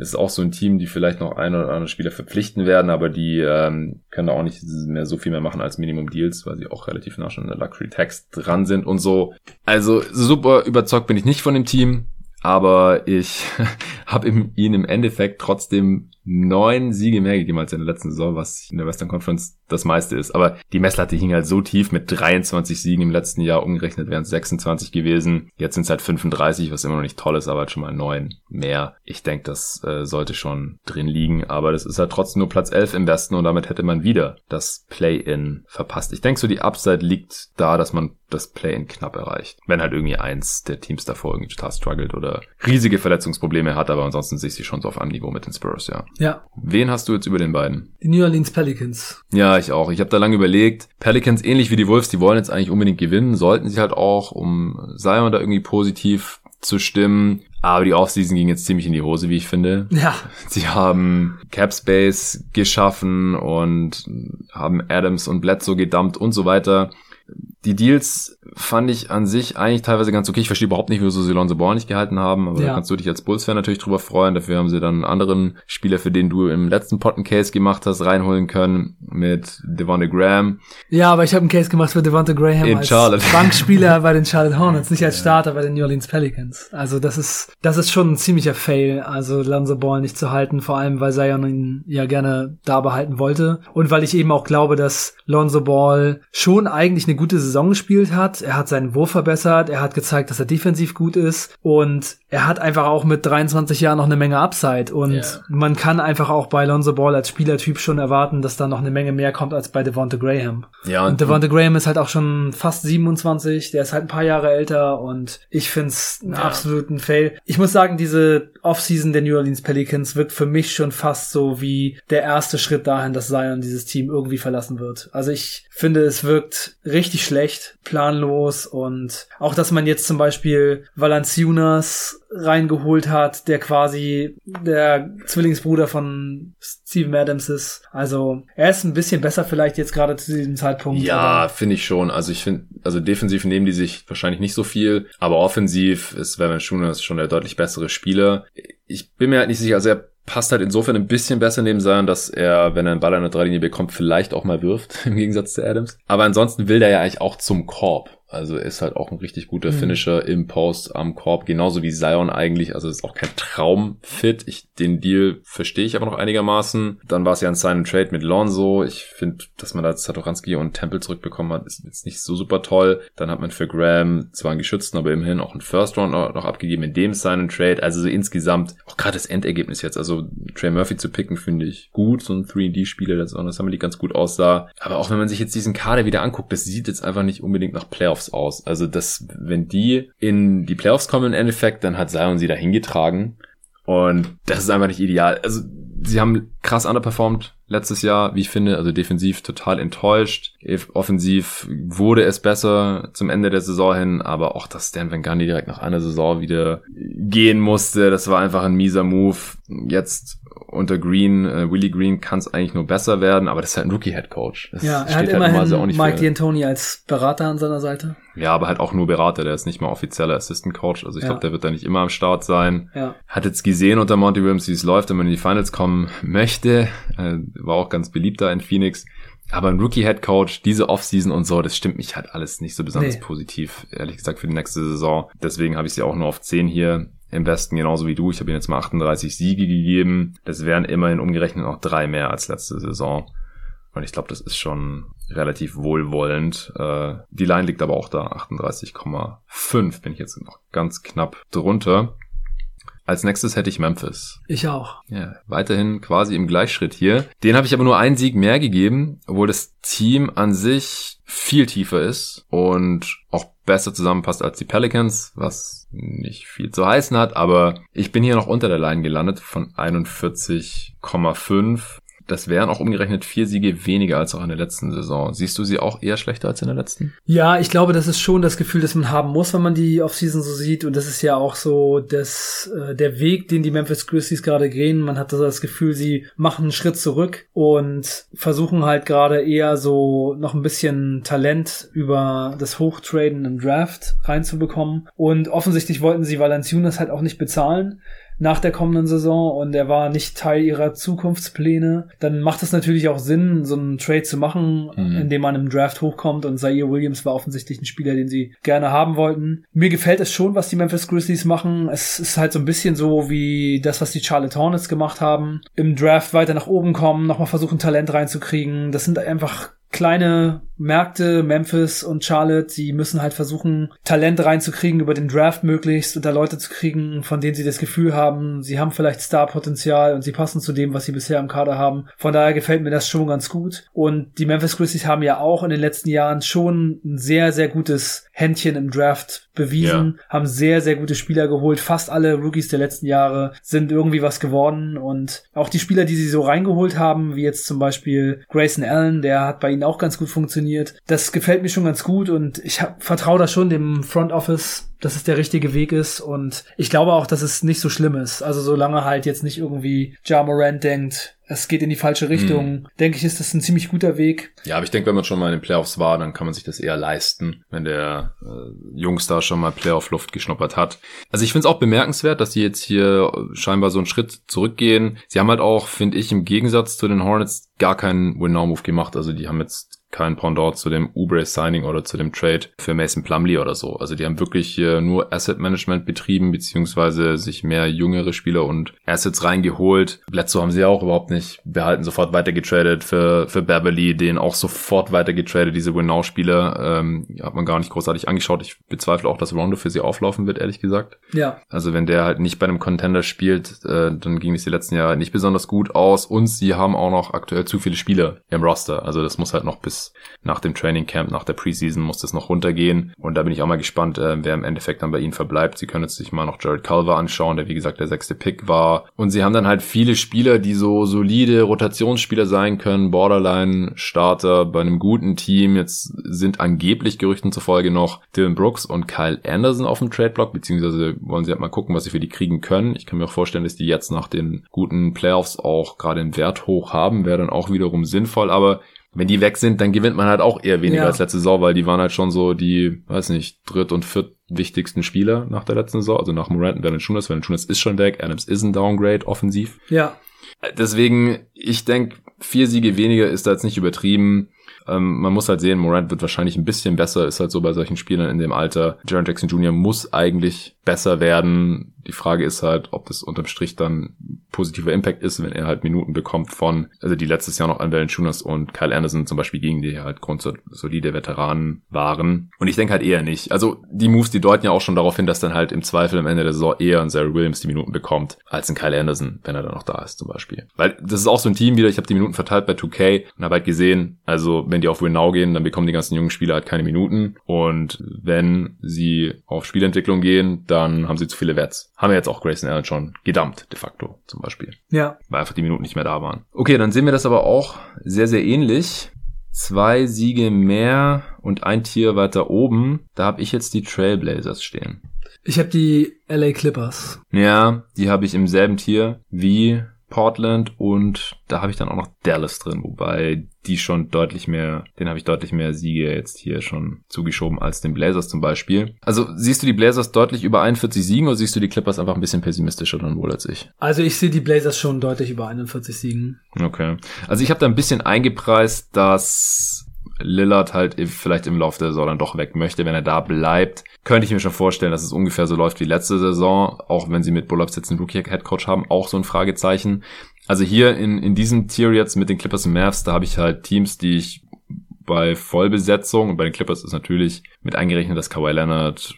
Ist auch so ein Team, die vielleicht noch ein oder andere Spieler verpflichten werden, aber die ähm, können da auch nicht mehr so viel mehr machen als Minimum Deals, weil sie auch relativ nah schon in der Luxury Tax dran sind und so. Also super überzeugt bin ich nicht von dem Team, aber ich habe ihnen im Endeffekt trotzdem neun Siege mehr gegeben als in der letzten Saison, was in der Western Conference das meiste ist. Aber die Messlatte hing halt so tief mit 23 Siegen im letzten Jahr. Umgerechnet wären es 26 gewesen. Jetzt sind es halt 35, was immer noch nicht toll ist, aber halt schon mal neun mehr. Ich denke, das äh, sollte schon drin liegen. Aber das ist halt trotzdem nur Platz 11 im Westen und damit hätte man wieder das Play-In verpasst. Ich denke so, die Upside liegt da, dass man das Play-In knapp erreicht. Wenn halt irgendwie eins der Teams davor irgendwie total struggelt oder riesige Verletzungsprobleme hat, aber ansonsten sehe ich sie schon so auf einem Niveau mit den Spurs, ja. Ja. Wen hast du jetzt über den beiden? Die New Orleans Pelicans. Ja, ich auch. Ich habe da lange überlegt. Pelicans ähnlich wie die Wolves, die wollen jetzt eigentlich unbedingt gewinnen, sollten sie halt auch, um Zion da irgendwie positiv zu stimmen. Aber die Offseason ging jetzt ziemlich in die Hose, wie ich finde. Ja. Sie haben Cap Space geschaffen und haben Adams und Bledsoe gedumpt und so weiter die Deals fand ich an sich eigentlich teilweise ganz okay. Ich verstehe überhaupt nicht, wieso sie Lonzo Ball nicht gehalten haben, aber ja. da kannst du dich als Bulls-Fan natürlich drüber freuen. Dafür haben sie dann einen anderen Spieler, für den du im letzten Potten Case gemacht hast, reinholen können mit Devonta Graham. Ja, aber ich habe einen Case gemacht für Devonta Graham In als Charlotte. Bankspieler bei den Charlotte Hornets, nicht als Starter bei den New Orleans Pelicans. Also das ist das ist schon ein ziemlicher Fail, also Lonzo Ball nicht zu halten, vor allem weil Zion ihn ja gerne da behalten wollte und weil ich eben auch glaube, dass Lonzo Ball schon eigentlich eine gute Saison gespielt hat. Er hat seinen Wurf verbessert, er hat gezeigt, dass er defensiv gut ist. Und er hat einfach auch mit 23 Jahren noch eine Menge Upside und yeah. man kann einfach auch bei Lonzo Ball als Spielertyp schon erwarten, dass da noch eine Menge mehr kommt als bei Devonta Graham. Ja, und, und Devonta Graham ist halt auch schon fast 27, der ist halt ein paar Jahre älter und ich find's einen ja. absoluten Fail. Ich muss sagen, diese Offseason der New Orleans Pelicans wirkt für mich schon fast so wie der erste Schritt dahin, dass Zion dieses Team irgendwie verlassen wird. Also ich finde, es wirkt richtig schlecht, planlos und auch, dass man jetzt zum Beispiel Valanciunas reingeholt hat, der quasi der Zwillingsbruder von Steven Adams ist. Also er ist ein bisschen besser vielleicht jetzt gerade zu diesem Zeitpunkt. Ja, finde ich schon. Also ich finde, also defensiv nehmen die sich wahrscheinlich nicht so viel, aber offensiv ist Valanciunas schon der deutlich bessere Spieler. Ich bin mir halt nicht sicher, also er passt halt insofern ein bisschen besser neben sein, dass er, wenn er einen Ball an der Dreilinie bekommt, vielleicht auch mal wirft, im Gegensatz zu Adams. Aber ansonsten will der ja eigentlich auch zum Korb. Also ist halt auch ein richtig guter mhm. Finisher im Post am Korb, genauso wie Zion eigentlich. Also ist auch kein Traumfit. Ich, den Deal verstehe ich aber noch einigermaßen. Dann war es ja ein Sign and Trade mit Lonzo. Ich finde, dass man da Satoranski und Temple zurückbekommen hat, ist jetzt nicht so super toll. Dann hat man für Graham zwar einen geschützten, aber immerhin auch einen First Round noch abgegeben in dem Sign and Trade. Also so insgesamt auch gerade das Endergebnis jetzt. Also Trey Murphy zu picken finde ich gut. So ein 3D-Spieler, das auch das haben wir die ganz gut aussah. Aber auch wenn man sich jetzt diesen Kader wieder anguckt, das sieht jetzt einfach nicht unbedingt nach Playoffs Playoffs aus. Also das, wenn die in die Playoffs kommen im Endeffekt, dann hat Zion sie da hingetragen. Und das ist einfach nicht ideal. Also sie haben krass underperformed letztes Jahr, wie ich finde, also defensiv total enttäuscht. Offensiv wurde es besser zum Ende der Saison hin, aber auch, dass Stan Van Gundy direkt nach einer Saison wieder gehen musste, das war einfach ein mieser Move. Jetzt unter Green, äh, Willie Green kann es eigentlich nur besser werden, aber das ist halt ein Rookie-Head-Coach. Ja, er hat immerhin so Mike D'Antoni als Berater an seiner Seite. Ja, aber halt auch nur Berater, der ist nicht mal offizieller Assistant-Coach, also ich ja. glaube, der wird da nicht immer am Start sein. Ja. Hat jetzt gesehen unter Monty Williams, wie es läuft, wenn man in die Finals kommen möchte, äh, war auch ganz beliebt da in Phoenix. Aber ein Rookie-Head-Coach, diese Offseason und so, das stimmt mich halt alles nicht so besonders nee. positiv, ehrlich gesagt, für die nächste Saison. Deswegen habe ich sie auch nur auf 10 hier im Westen genauso wie du. Ich habe ihm jetzt mal 38 Siege gegeben. Das wären immerhin umgerechnet noch drei mehr als letzte Saison. Und ich glaube, das ist schon relativ wohlwollend. Äh, die Line liegt aber auch da, 38,5 bin ich jetzt noch ganz knapp drunter. Als nächstes hätte ich Memphis. Ich auch. Ja, weiterhin quasi im Gleichschritt hier. Den habe ich aber nur einen Sieg mehr gegeben, obwohl das Team an sich viel tiefer ist und auch besser zusammenpasst als die Pelicans, was nicht viel zu heißen hat, aber ich bin hier noch unter der Line gelandet von 41,5. Das wären auch umgerechnet vier Siege weniger als auch in der letzten Saison. Siehst du sie auch eher schlechter als in der letzten? Ja, ich glaube, das ist schon das Gefühl, das man haben muss, wenn man die Offseason so sieht. Und das ist ja auch so das, äh, der Weg, den die Memphis Grizzlies gerade gehen. Man hat das Gefühl, sie machen einen Schritt zurück und versuchen halt gerade eher so noch ein bisschen Talent über das Hochtraden im Draft reinzubekommen. Und offensichtlich wollten sie Valanciunas halt auch nicht bezahlen nach der kommenden Saison und er war nicht Teil ihrer Zukunftspläne, dann macht es natürlich auch Sinn, so einen Trade zu machen, mhm. indem man im Draft hochkommt und Zaire Williams war offensichtlich ein Spieler, den sie gerne haben wollten. Mir gefällt es schon, was die Memphis Grizzlies machen. Es ist halt so ein bisschen so wie das, was die Charlotte Hornets gemacht haben. Im Draft weiter nach oben kommen, nochmal versuchen, Talent reinzukriegen. Das sind einfach kleine Märkte, Memphis und Charlotte, die müssen halt versuchen, Talent reinzukriegen über den Draft möglichst und da Leute zu kriegen, von denen sie das Gefühl haben, sie haben vielleicht Starpotenzial und sie passen zu dem, was sie bisher im Kader haben. Von daher gefällt mir das schon ganz gut. Und die Memphis Grizzlies haben ja auch in den letzten Jahren schon ein sehr, sehr gutes Händchen im Draft bewiesen, ja. haben sehr, sehr gute Spieler geholt. Fast alle Rookies der letzten Jahre sind irgendwie was geworden und auch die Spieler, die sie so reingeholt haben, wie jetzt zum Beispiel Grayson Allen, der hat bei ihnen auch ganz gut funktioniert. Das gefällt mir schon ganz gut und ich vertraue da schon dem Front Office dass es der richtige Weg ist und ich glaube auch, dass es nicht so schlimm ist. Also solange halt jetzt nicht irgendwie Ja Morant denkt, es geht in die falsche Richtung, mhm. denke ich, ist das ein ziemlich guter Weg. Ja, aber ich denke, wenn man schon mal in den Playoffs war, dann kann man sich das eher leisten, wenn der äh, Jungstar schon mal Playoff-Luft geschnuppert hat. Also ich finde es auch bemerkenswert, dass die jetzt hier scheinbar so einen Schritt zurückgehen. Sie haben halt auch, finde ich, im Gegensatz zu den Hornets gar keinen Win-Now-Move gemacht. Also die haben jetzt kein Pendant zu dem Ubre Signing oder zu dem Trade für Mason Plumley oder so. Also die haben wirklich hier nur Asset Management betrieben, beziehungsweise sich mehr jüngere Spieler und Assets reingeholt. Bledsoe haben sie auch überhaupt nicht behalten, sofort weitergetradet für, für Beverly, den auch sofort weitergetradet, diese Winnow-Spieler. Ähm, hat man gar nicht großartig angeschaut. Ich bezweifle auch, dass Rondo für sie auflaufen wird, ehrlich gesagt. Ja. Also wenn der halt nicht bei einem Contender spielt, äh, dann ging es die letzten Jahre nicht besonders gut aus und sie haben auch noch aktuell zu viele Spieler im Roster. Also das muss halt noch bis nach dem Training Camp, nach der Preseason muss das noch runtergehen. Und da bin ich auch mal gespannt, äh, wer im Endeffekt dann bei ihnen verbleibt. Sie können jetzt sich mal noch Jared Culver anschauen, der wie gesagt der sechste Pick war. Und sie haben dann halt viele Spieler, die so solide Rotationsspieler sein können, Borderline-Starter bei einem guten Team. Jetzt sind angeblich Gerüchten zufolge noch Dylan Brooks und Kyle Anderson auf dem Trade-Block, beziehungsweise wollen sie halt mal gucken, was sie für die kriegen können. Ich kann mir auch vorstellen, dass die jetzt nach den guten Playoffs auch gerade einen Wert hoch haben, wäre dann auch wiederum sinnvoll, aber wenn die weg sind, dann gewinnt man halt auch eher weniger ja. als letzte Saison, weil die waren halt schon so die, weiß nicht, dritt- und viert wichtigsten Spieler nach der letzten Saison. Also nach Morant und Valanciunas. Valanciunas ist schon weg. Adams ist ein Downgrade offensiv. Ja. Deswegen, ich denke, vier Siege weniger ist da jetzt nicht übertrieben. Ähm, man muss halt sehen, Morant wird wahrscheinlich ein bisschen besser, ist halt so bei solchen Spielern in dem Alter. Jaron Jackson Jr. muss eigentlich besser werden. Die Frage ist halt, ob das unterm Strich dann positiver Impact ist, wenn er halt Minuten bekommt von, also die letztes Jahr noch an Valanciunas und Kyle Anderson zum Beispiel gegen die halt grundsolide Veteranen waren. Und ich denke halt eher nicht. Also die Moves, die deuten ja auch schon darauf hin, dass dann halt im Zweifel am Ende der Saison eher ein Sarah Williams die Minuten bekommt, als ein Kyle Anderson, wenn er dann noch da ist zum Beispiel. Weil das ist auch so ein Team wieder, ich habe die Minuten verteilt bei 2K und habe halt gesehen, also wenn die auf Win gehen, dann bekommen die ganzen jungen Spieler halt keine Minuten. Und wenn sie auf Spielentwicklung gehen, dann haben sie zu viele Wets. Haben wir jetzt auch Grayson Allen schon gedumpt, de facto, zum Beispiel. Ja. Weil einfach die Minuten nicht mehr da waren. Okay, dann sehen wir das aber auch sehr, sehr ähnlich. Zwei Siege mehr und ein Tier weiter oben. Da habe ich jetzt die Trailblazers stehen. Ich habe die LA Clippers. Ja, die habe ich im selben Tier wie Portland und da habe ich dann auch noch Dallas drin, wobei die schon deutlich mehr, den habe ich deutlich mehr Siege jetzt hier schon zugeschoben als den Blazers zum Beispiel. Also siehst du die Blazers deutlich über 41 Siegen oder siehst du die Clippers einfach ein bisschen pessimistischer dann wohl als ich? Also ich sehe die Blazers schon deutlich über 41 Siegen. Okay. Also ich habe da ein bisschen eingepreist, dass Lillard halt vielleicht im Laufe der Saison dann doch weg möchte, wenn er da bleibt. Könnte ich mir schon vorstellen, dass es ungefähr so läuft wie letzte Saison, auch wenn sie mit Bullops jetzt einen Rookie-Headcoach haben, auch so ein Fragezeichen. Also hier in, in diesem Tier jetzt mit den Clippers und Mavs, da habe ich halt Teams, die ich bei Vollbesetzung und bei den Clippers ist natürlich mit eingerechnet, dass Kawhi Leonard,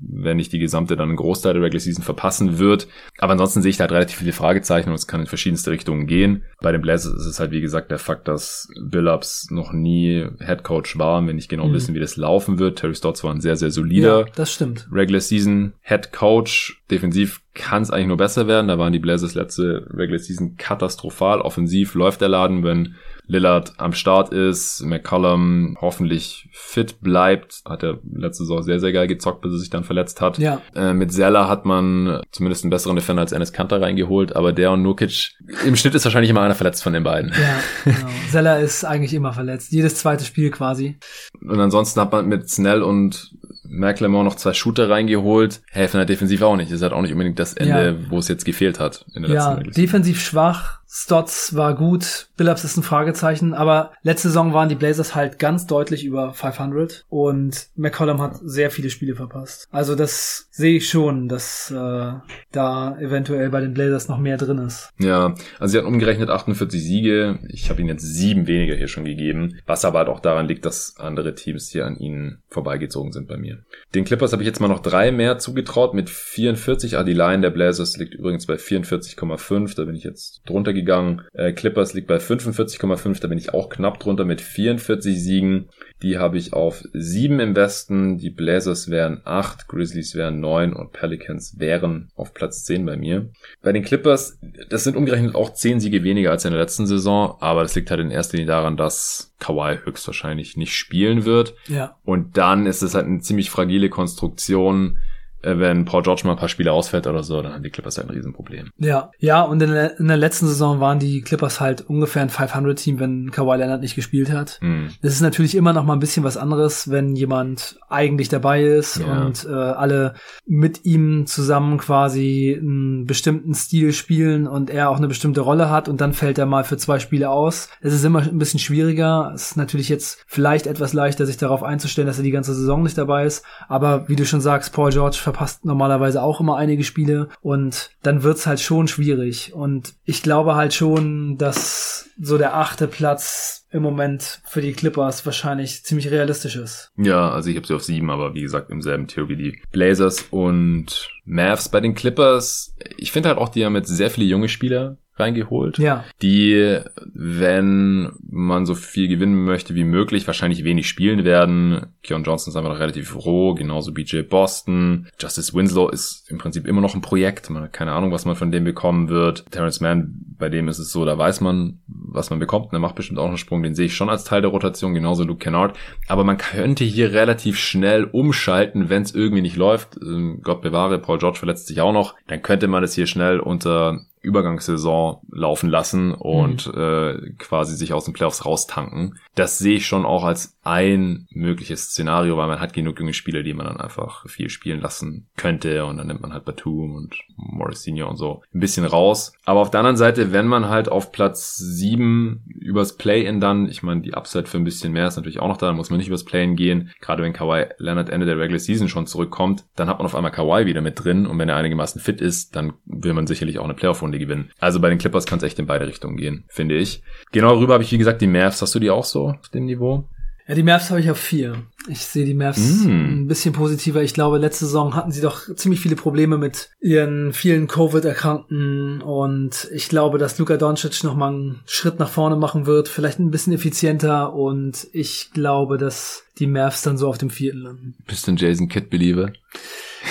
wenn nicht die gesamte, dann einen Großteil der Regular Season verpassen wird. Aber ansonsten sehe ich da halt relativ viele Fragezeichen und es kann in verschiedenste Richtungen gehen. Bei den Blazers ist es halt wie gesagt der Fakt, dass Billups noch nie Head Coach war, wenn nicht genau mhm. wissen, wie das laufen wird. Terry Stotts war ein sehr, sehr solider ja, das stimmt. Regular Season Head Coach. Defensiv kann es eigentlich nur besser werden. Da waren die Blazers letzte Regular Season katastrophal. Offensiv läuft der Laden, wenn Lillard am Start ist, McCollum hoffentlich fit bleibt. Hat er letzte Saison sehr, sehr geil gezockt, bis er sich dann verletzt hat. Ja. Äh, mit Zeller hat man zumindest einen besseren Defender als Enes Kanter reingeholt, aber der und Nurkic, im Schnitt ist wahrscheinlich immer einer verletzt von den beiden. Ja, genau. Zeller ist eigentlich immer verletzt. Jedes zweite Spiel quasi. Und ansonsten hat man mit Snell und McLemore noch zwei Shooter reingeholt, helfen halt defensiv auch nicht. Das ist halt auch nicht unbedingt das Ende, ja. wo es jetzt gefehlt hat in der ja, letzten Ja, defensiv schwach, Stotts war gut, Billups ist ein Fragezeichen, aber letzte Saison waren die Blazers halt ganz deutlich über 500 und McCollum hat sehr viele Spiele verpasst. Also das sehe ich schon, dass äh, da eventuell bei den Blazers noch mehr drin ist. Ja, also sie hatten umgerechnet 48 Siege. Ich habe ihnen jetzt sieben weniger hier schon gegeben, was aber halt auch daran liegt, dass andere Teams hier an ihnen vorbeigezogen sind bei mir. Den Clippers habe ich jetzt mal noch drei mehr zugetraut mit 44. Ah, die Line der Blazers liegt übrigens bei 44,5. Da bin ich jetzt drunter gegangen. Äh, Clippers liegt bei 45,5, da bin ich auch knapp drunter mit 44 Siegen. Die habe ich auf 7 im Westen, die Blazers wären 8, Grizzlies wären 9 und Pelicans wären auf Platz 10 bei mir. Bei den Clippers, das sind umgerechnet auch 10 Siege weniger als in der letzten Saison, aber das liegt halt in erster Linie daran, dass Kawhi höchstwahrscheinlich nicht spielen wird. Ja. Und dann ist es halt eine ziemlich fragile Konstruktion wenn Paul George mal ein paar Spiele ausfällt oder so, dann haben die Clippers halt ein Riesenproblem. Ja, ja, und in der, in der letzten Saison waren die Clippers halt ungefähr ein 500-Team, wenn Kawhi Leonard nicht gespielt hat. Mhm. Das ist natürlich immer noch mal ein bisschen was anderes, wenn jemand eigentlich dabei ist ja. und äh, alle mit ihm zusammen quasi einen bestimmten Stil spielen und er auch eine bestimmte Rolle hat und dann fällt er mal für zwei Spiele aus. Es ist immer ein bisschen schwieriger. Es ist natürlich jetzt vielleicht etwas leichter, sich darauf einzustellen, dass er die ganze Saison nicht dabei ist. Aber wie du schon sagst, Paul George verpasst normalerweise auch immer einige Spiele und dann wird's halt schon schwierig. Und ich glaube halt schon, dass so der achte Platz im Moment für die Clippers wahrscheinlich ziemlich realistisch ist. Ja, also ich habe sie auf sieben, aber wie gesagt im selben Tier wie die Blazers und Mavs bei den Clippers. Ich finde halt auch, die haben jetzt sehr viele junge Spieler reingeholt, ja. die, wenn man so viel gewinnen möchte wie möglich, wahrscheinlich wenig spielen werden. Keon Johnson ist einfach noch relativ roh, genauso BJ Boston. Justice Winslow ist im Prinzip immer noch ein Projekt. Man hat keine Ahnung, was man von dem bekommen wird. Terrence Mann, bei dem ist es so, da weiß man, was man bekommt. Er macht bestimmt auch einen Sprung, den sehe ich schon als Teil der Rotation, genauso Luke Kennard. Aber man könnte hier relativ schnell umschalten, wenn es irgendwie nicht läuft. Ähm, Gott bewahre, Paul George verletzt sich auch noch. Dann könnte man es hier schnell unter Übergangssaison laufen lassen und mhm. äh, quasi sich aus den Playoffs raustanken. Das sehe ich schon auch als ein mögliches Szenario, weil man hat genug junge Spieler, die man dann einfach viel spielen lassen könnte und dann nimmt man halt Batum und Morris Senior und so ein bisschen raus. Aber auf der anderen Seite, wenn man halt auf Platz sieben übers Play-In dann, ich meine, die Upside für ein bisschen mehr ist natürlich auch noch da, dann muss man nicht übers Play-In gehen. Gerade wenn Kawhi Leonard Ende der Regular Season schon zurückkommt, dann hat man auf einmal Kawhi wieder mit drin und wenn er einigermaßen fit ist, dann will man sicherlich auch eine Playoff-Runde gewinnen. Also bei den Clippers kann es echt in beide Richtungen gehen, finde ich. Genau rüber habe ich, wie gesagt, die Mavs. Hast du die auch so auf dem Niveau? Ja, die Mavs habe ich auf vier. Ich sehe die Mavs mm. ein bisschen positiver. Ich glaube, letzte Saison hatten sie doch ziemlich viele Probleme mit ihren vielen Covid-Erkrankten und ich glaube, dass Luka Doncic noch mal einen Schritt nach vorne machen wird, vielleicht ein bisschen effizienter und ich glaube, dass die Mavs dann so auf dem vierten landen. Bist du ein Jason Kidd-Believer?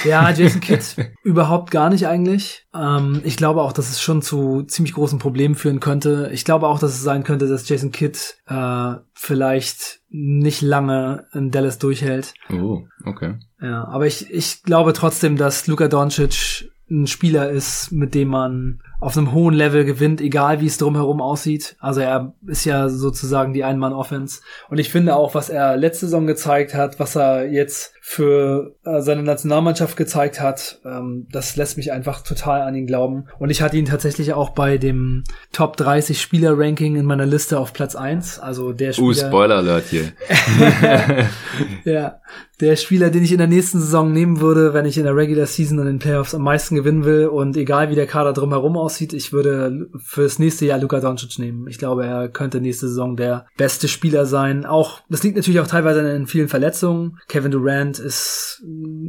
Ja, Jason Kidd überhaupt gar nicht eigentlich. Ähm, ich glaube auch, dass es schon zu ziemlich großen Problemen führen könnte. Ich glaube auch, dass es sein könnte, dass Jason Kidd äh, vielleicht nicht lange in Dallas durchhält. Oh, okay. Ja, aber ich, ich glaube trotzdem, dass Luka Doncic ein Spieler ist, mit dem man auf einem hohen Level gewinnt, egal wie es drumherum aussieht. Also er ist ja sozusagen die Ein-Mann-Offense. Und ich finde auch, was er letzte Saison gezeigt hat, was er jetzt für äh, seine Nationalmannschaft gezeigt hat, ähm, das lässt mich einfach total an ihn glauben. Und ich hatte ihn tatsächlich auch bei dem Top 30 Spieler-Ranking in meiner Liste auf Platz 1. Also der uh, Spieler. Uh, Spoiler-Alert hier. ja, der Spieler, den ich in der nächsten Saison nehmen würde, wenn ich in der Regular Season und in den Playoffs am meisten gewinnen will. Und egal wie der Kader drumherum aussieht, aussieht, ich würde fürs nächste Jahr Luka Doncic nehmen. Ich glaube, er könnte nächste Saison der beste Spieler sein. Auch, das liegt natürlich auch teilweise in vielen Verletzungen. Kevin Durant ist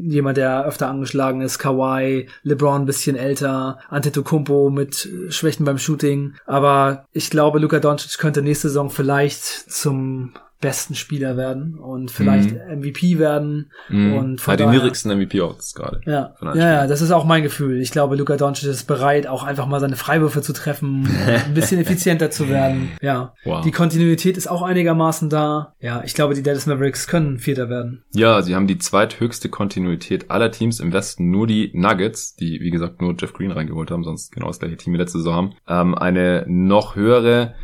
jemand, der öfter angeschlagen ist. Kawhi, LeBron ein bisschen älter, Antetokounmpo mit Schwächen beim Shooting. Aber ich glaube, Luka Doncic könnte nächste Saison vielleicht zum besten Spieler werden und vielleicht mhm. MVP werden mhm. und von ja, die niedrigsten MVP-Odds gerade. Ja. ja, ja, das ist auch mein Gefühl. Ich glaube, Luka Doncic ist bereit, auch einfach mal seine Freiwürfe zu treffen, ein bisschen effizienter zu werden. Ja, wow. die Kontinuität ist auch einigermaßen da. Ja, ich glaube, die Dallas Mavericks können Vierter werden. Ja, sie haben die zweithöchste Kontinuität aller Teams im Westen, nur die Nuggets, die wie gesagt nur Jeff Green reingeholt haben, sonst genau das gleiche Team wie letzte Saison haben. Ähm, eine noch höhere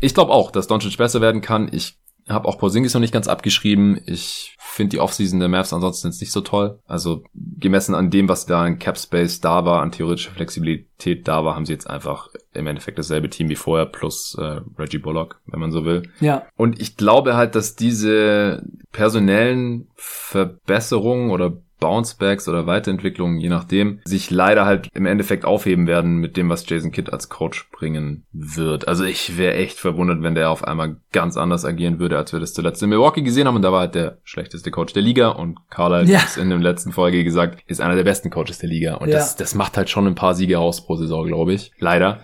ich glaube auch, dass Doncic besser werden kann. Ich habe auch Porzingis noch nicht ganz abgeschrieben. Ich finde die Offseason der Mavs ansonsten jetzt nicht so toll. Also gemessen an dem, was da in Cap Space da war, an theoretischer Flexibilität da war, haben sie jetzt einfach im Endeffekt dasselbe Team wie vorher plus äh, Reggie Bullock, wenn man so will. Ja. Und ich glaube halt, dass diese personellen Verbesserungen oder Bouncebacks oder Weiterentwicklungen, je nachdem, sich leider halt im Endeffekt aufheben werden mit dem, was Jason Kidd als Coach bringen wird. Also ich wäre echt verwundert, wenn der auf einmal ganz anders agieren würde, als wir das zuletzt in Milwaukee gesehen haben. Und da war halt der schlechteste Coach der Liga und Carl hat Ja. es in der letzten Folge gesagt, ist einer der besten Coaches der Liga. Und Ja. das, das macht halt schon ein paar Siege aus pro Saison, glaube ich. Leider.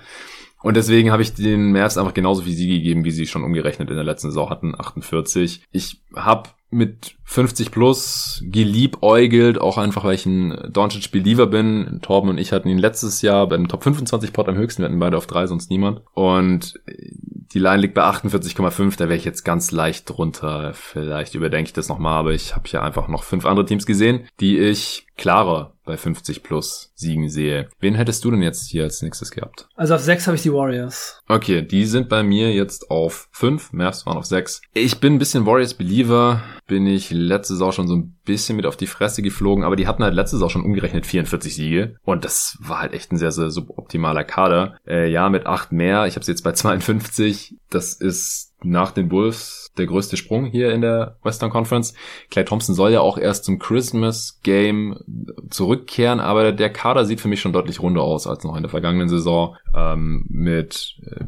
Und deswegen habe ich den Mavs einfach genauso viel Siege gegeben, wie sie schon umgerechnet in der letzten Saison hatten, 48. Ich habe mit 50 plus geliebäugelt, auch einfach, weil ich ein Doncic Believer bin. Torben und ich hatten ihn letztes Jahr beim Top 25 Pot am höchsten, wir hatten beide auf drei, sonst niemand. Und die Line liegt bei 48,5, da wäre ich jetzt ganz leicht drunter. Vielleicht überdenke ich das nochmal, aber ich habe hier einfach noch fünf andere Teams gesehen, die ich klarer bei 50 plus Siegen sehe. Wen hättest du denn jetzt hier als nächstes gehabt? Also auf sechs habe ich die Warriors. Okay, die sind bei mir jetzt auf 5, Mavs waren auf 6. Ich bin ein bisschen Warriors-Believer, bin ich letzte Saison schon so ein bisschen mit auf die Fresse geflogen, aber die hatten halt letzte Saison schon umgerechnet 44 Siege und das war halt echt ein sehr, sehr suboptimaler Kader. Äh, ja, mit 8 mehr, ich habe sie jetzt bei 52, das ist nach den Wolves der größte Sprung hier in der Western Conference. Clay Thompson soll ja auch erst zum Christmas Game zurückkehren, aber der Kader sieht für mich schon deutlich runder aus als noch in der vergangenen Saison ähm, mit äh,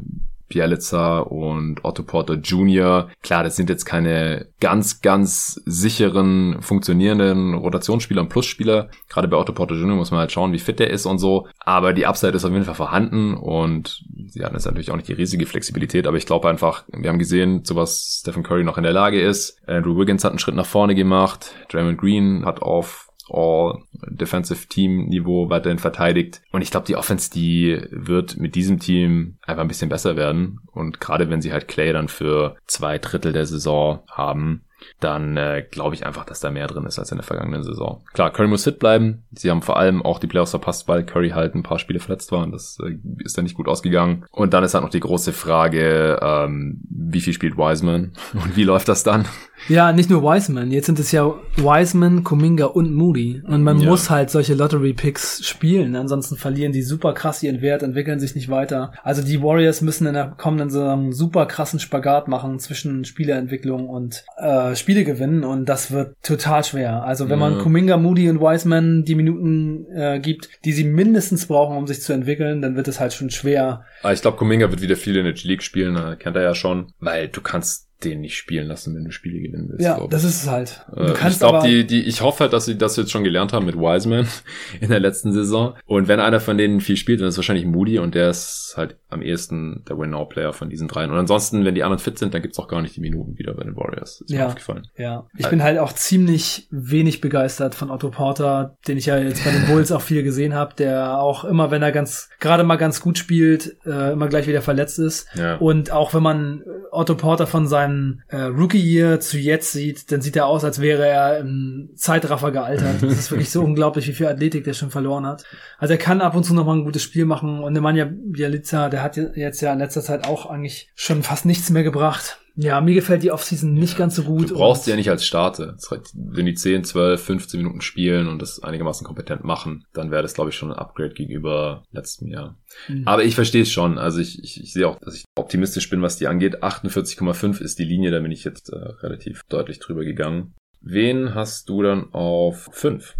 Bielica und Otto Porter Jr. Klar, das sind jetzt keine ganz, ganz sicheren, funktionierenden Rotationsspieler und Plusspieler. Gerade bei Otto Porter Jr. muss man halt schauen, wie fit der ist und so. Aber die Upside ist auf jeden Fall vorhanden und sie hatten jetzt natürlich auch nicht die riesige Flexibilität, aber ich glaube einfach, wir haben gesehen, zu was Stephen Curry noch in der Lage ist. Andrew Wiggins hat einen Schritt nach vorne gemacht. Draymond Green hat auf All Defensive Team Niveau weiterhin verteidigt. Und ich glaube, die Offense, die wird mit diesem Team einfach ein bisschen besser werden. Und gerade wenn sie halt Clay dann für zwei Drittel der Saison haben, dann äh, glaube ich einfach, dass da mehr drin ist als in der vergangenen Saison. Klar, Curry muss fit bleiben. Sie haben vor allem auch die Playoffs verpasst, weil Curry halt ein paar Spiele verletzt war und das äh, ist dann nicht gut ausgegangen. Und dann ist halt noch die große Frage, ähm, wie viel spielt Wiseman und wie läuft das dann? Ja, nicht nur Wiseman. Jetzt sind es ja Wiseman, Kuminga und Moody. Und man Ja. muss halt solche Lottery-Picks spielen. Ansonsten verlieren die super krass ihren Wert, entwickeln sich nicht weiter. Also die Warriors müssen in der kommenden Saison einen super krassen Spagat machen zwischen Spieleentwicklung und äh, Spiele gewinnen. Und das wird total schwer. Also wenn man Ja. Kuminga, Moody und Wiseman die Minuten äh, gibt, die sie mindestens brauchen, um sich zu entwickeln, dann wird es halt schon schwer. Aber ich glaube, Kuminga wird wieder viel in der G-League spielen, äh, kennt er ja schon, weil du kannst den nicht spielen lassen, wenn du Spiele gewinnen willst. Ja, das ich. ist es halt. Äh, Du ich kannst glaube, aber die, die, ich hoffe halt, dass sie das jetzt schon gelernt haben mit Wiseman in der letzten Saison. Und wenn einer von denen viel spielt, dann ist es wahrscheinlich Moody und der ist halt am ehesten der Win-Now-Player von diesen dreien. Und ansonsten, wenn die anderen fit sind, dann gibt's auch gar nicht die Minuten wieder bei den Warriors. Ist mir Ja. aufgefallen. Ja, ich bin halt auch ziemlich wenig begeistert von Otto Porter, den ich ja jetzt bei den Bulls auch viel gesehen habe, der auch immer, wenn er ganz gerade mal ganz gut spielt, äh, immer gleich wieder verletzt ist. Ja. Und auch wenn man Otto Porter von seinem äh, Rookie-Year zu jetzt sieht, dann sieht er aus, als wäre er im Zeitraffer gealtert. Das ist wirklich so unglaublich, wie viel Athletik der schon verloren hat. Also er kann ab und zu noch mal ein gutes Spiel machen und Nemanja Bjelica, der hat jetzt ja in letzter Zeit auch eigentlich schon fast nichts mehr gebracht. Ja, mir gefällt die Offseason nicht ganz so gut. Du brauchst sie ja nicht als Starter. Wenn die 10, 12, 15 Minuten spielen und das einigermaßen kompetent machen, dann wäre das, glaube ich, schon ein Upgrade gegenüber letztem Jahr. Mhm. Aber ich verstehe es schon. Also ich, ich, ich sehe auch, dass ich optimistisch bin, was die angeht. 48,5 ist die Linie, da bin ich jetzt äh, relativ deutlich drüber gegangen. Wen hast du dann auf 5?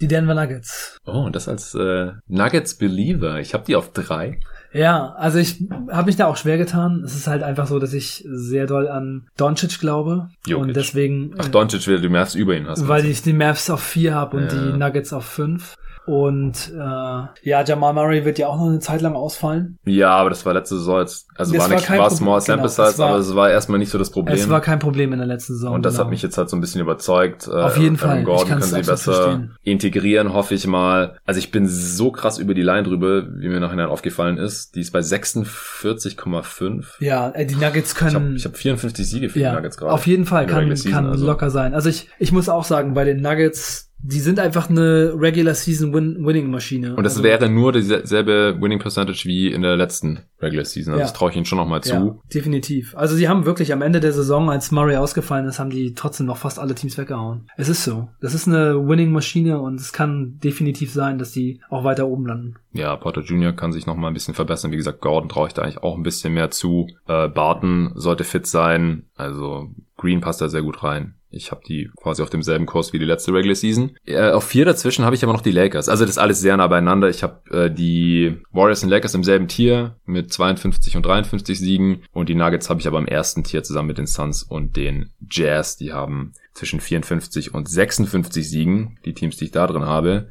Die Denver Nuggets. Oh, und das als äh, Nuggets Believer. Ich habe die auf 3. Ja, also ich habe mich da auch schwer getan. Es ist halt einfach so, dass ich sehr doll an Doncic glaube. Jokic. Und deswegen, Ach, äh, Doncic, weil du Mavs über ihn hast. weil ich die Mavs auf vier habe und Ja. die Nuggets auf fünf. Und äh, ja, Jamal Murray wird ja auch noch eine Zeit lang ausfallen. Ja, aber das war letzte Saison jetzt. Also Das war, war nicht, war Problem, Small Sample genau, Size, war- aber es war erstmal nicht so das Problem. Es war kein Problem in der letzten Saison. Und das genau. hat mich jetzt halt so ein bisschen überzeugt. Äh, Auf jeden Aaron Fall. Gordon können sie besser verstehen. integrieren, hoffe ich mal. Also ich bin so krass über die Line drüber, wie mir nachher aufgefallen ist. Die ist bei 46,5. Ja, äh, die Nuggets Ich habe können. ich hab 54 Siege für ja, die Nuggets gerade. auf jeden Fall kann, kann also. locker sein. Also ich, ich muss auch sagen, bei den Nuggets, die sind einfach eine Regular Season Win Winning Maschine. Und das also, wäre nur dieselbe Winning Percentage wie in der letzten Regular Season. Also Ja. das traue ich ihnen schon noch mal zu. ja, definitiv. Also sie haben wirklich am Ende der Saison, als Murray ausgefallen ist, haben die trotzdem noch fast alle Teams weggehauen. Es ist so. Das ist eine Winning Maschine und es kann definitiv sein, dass die auch weiter oben landen. Ja, Porter Jr. kann sich noch mal ein bisschen verbessern. Wie gesagt, Gordon traue ich da eigentlich auch ein bisschen mehr zu. Äh, Barton sollte fit sein. Also Green passt da sehr gut rein. Ich habe die quasi auf demselben Kurs wie die letzte Regular Season. Äh, auf vier dazwischen habe ich aber noch die Lakers. Also das ist alles sehr nah beieinander. Ich habe äh, die Warriors und Lakers im selben Tier mit 52 und 53 Siegen. Und die Nuggets habe ich aber im ersten Tier zusammen mit den Suns und den Jazz. Die haben zwischen 54 und 56 Siegen. Die Teams, die ich da drin habe.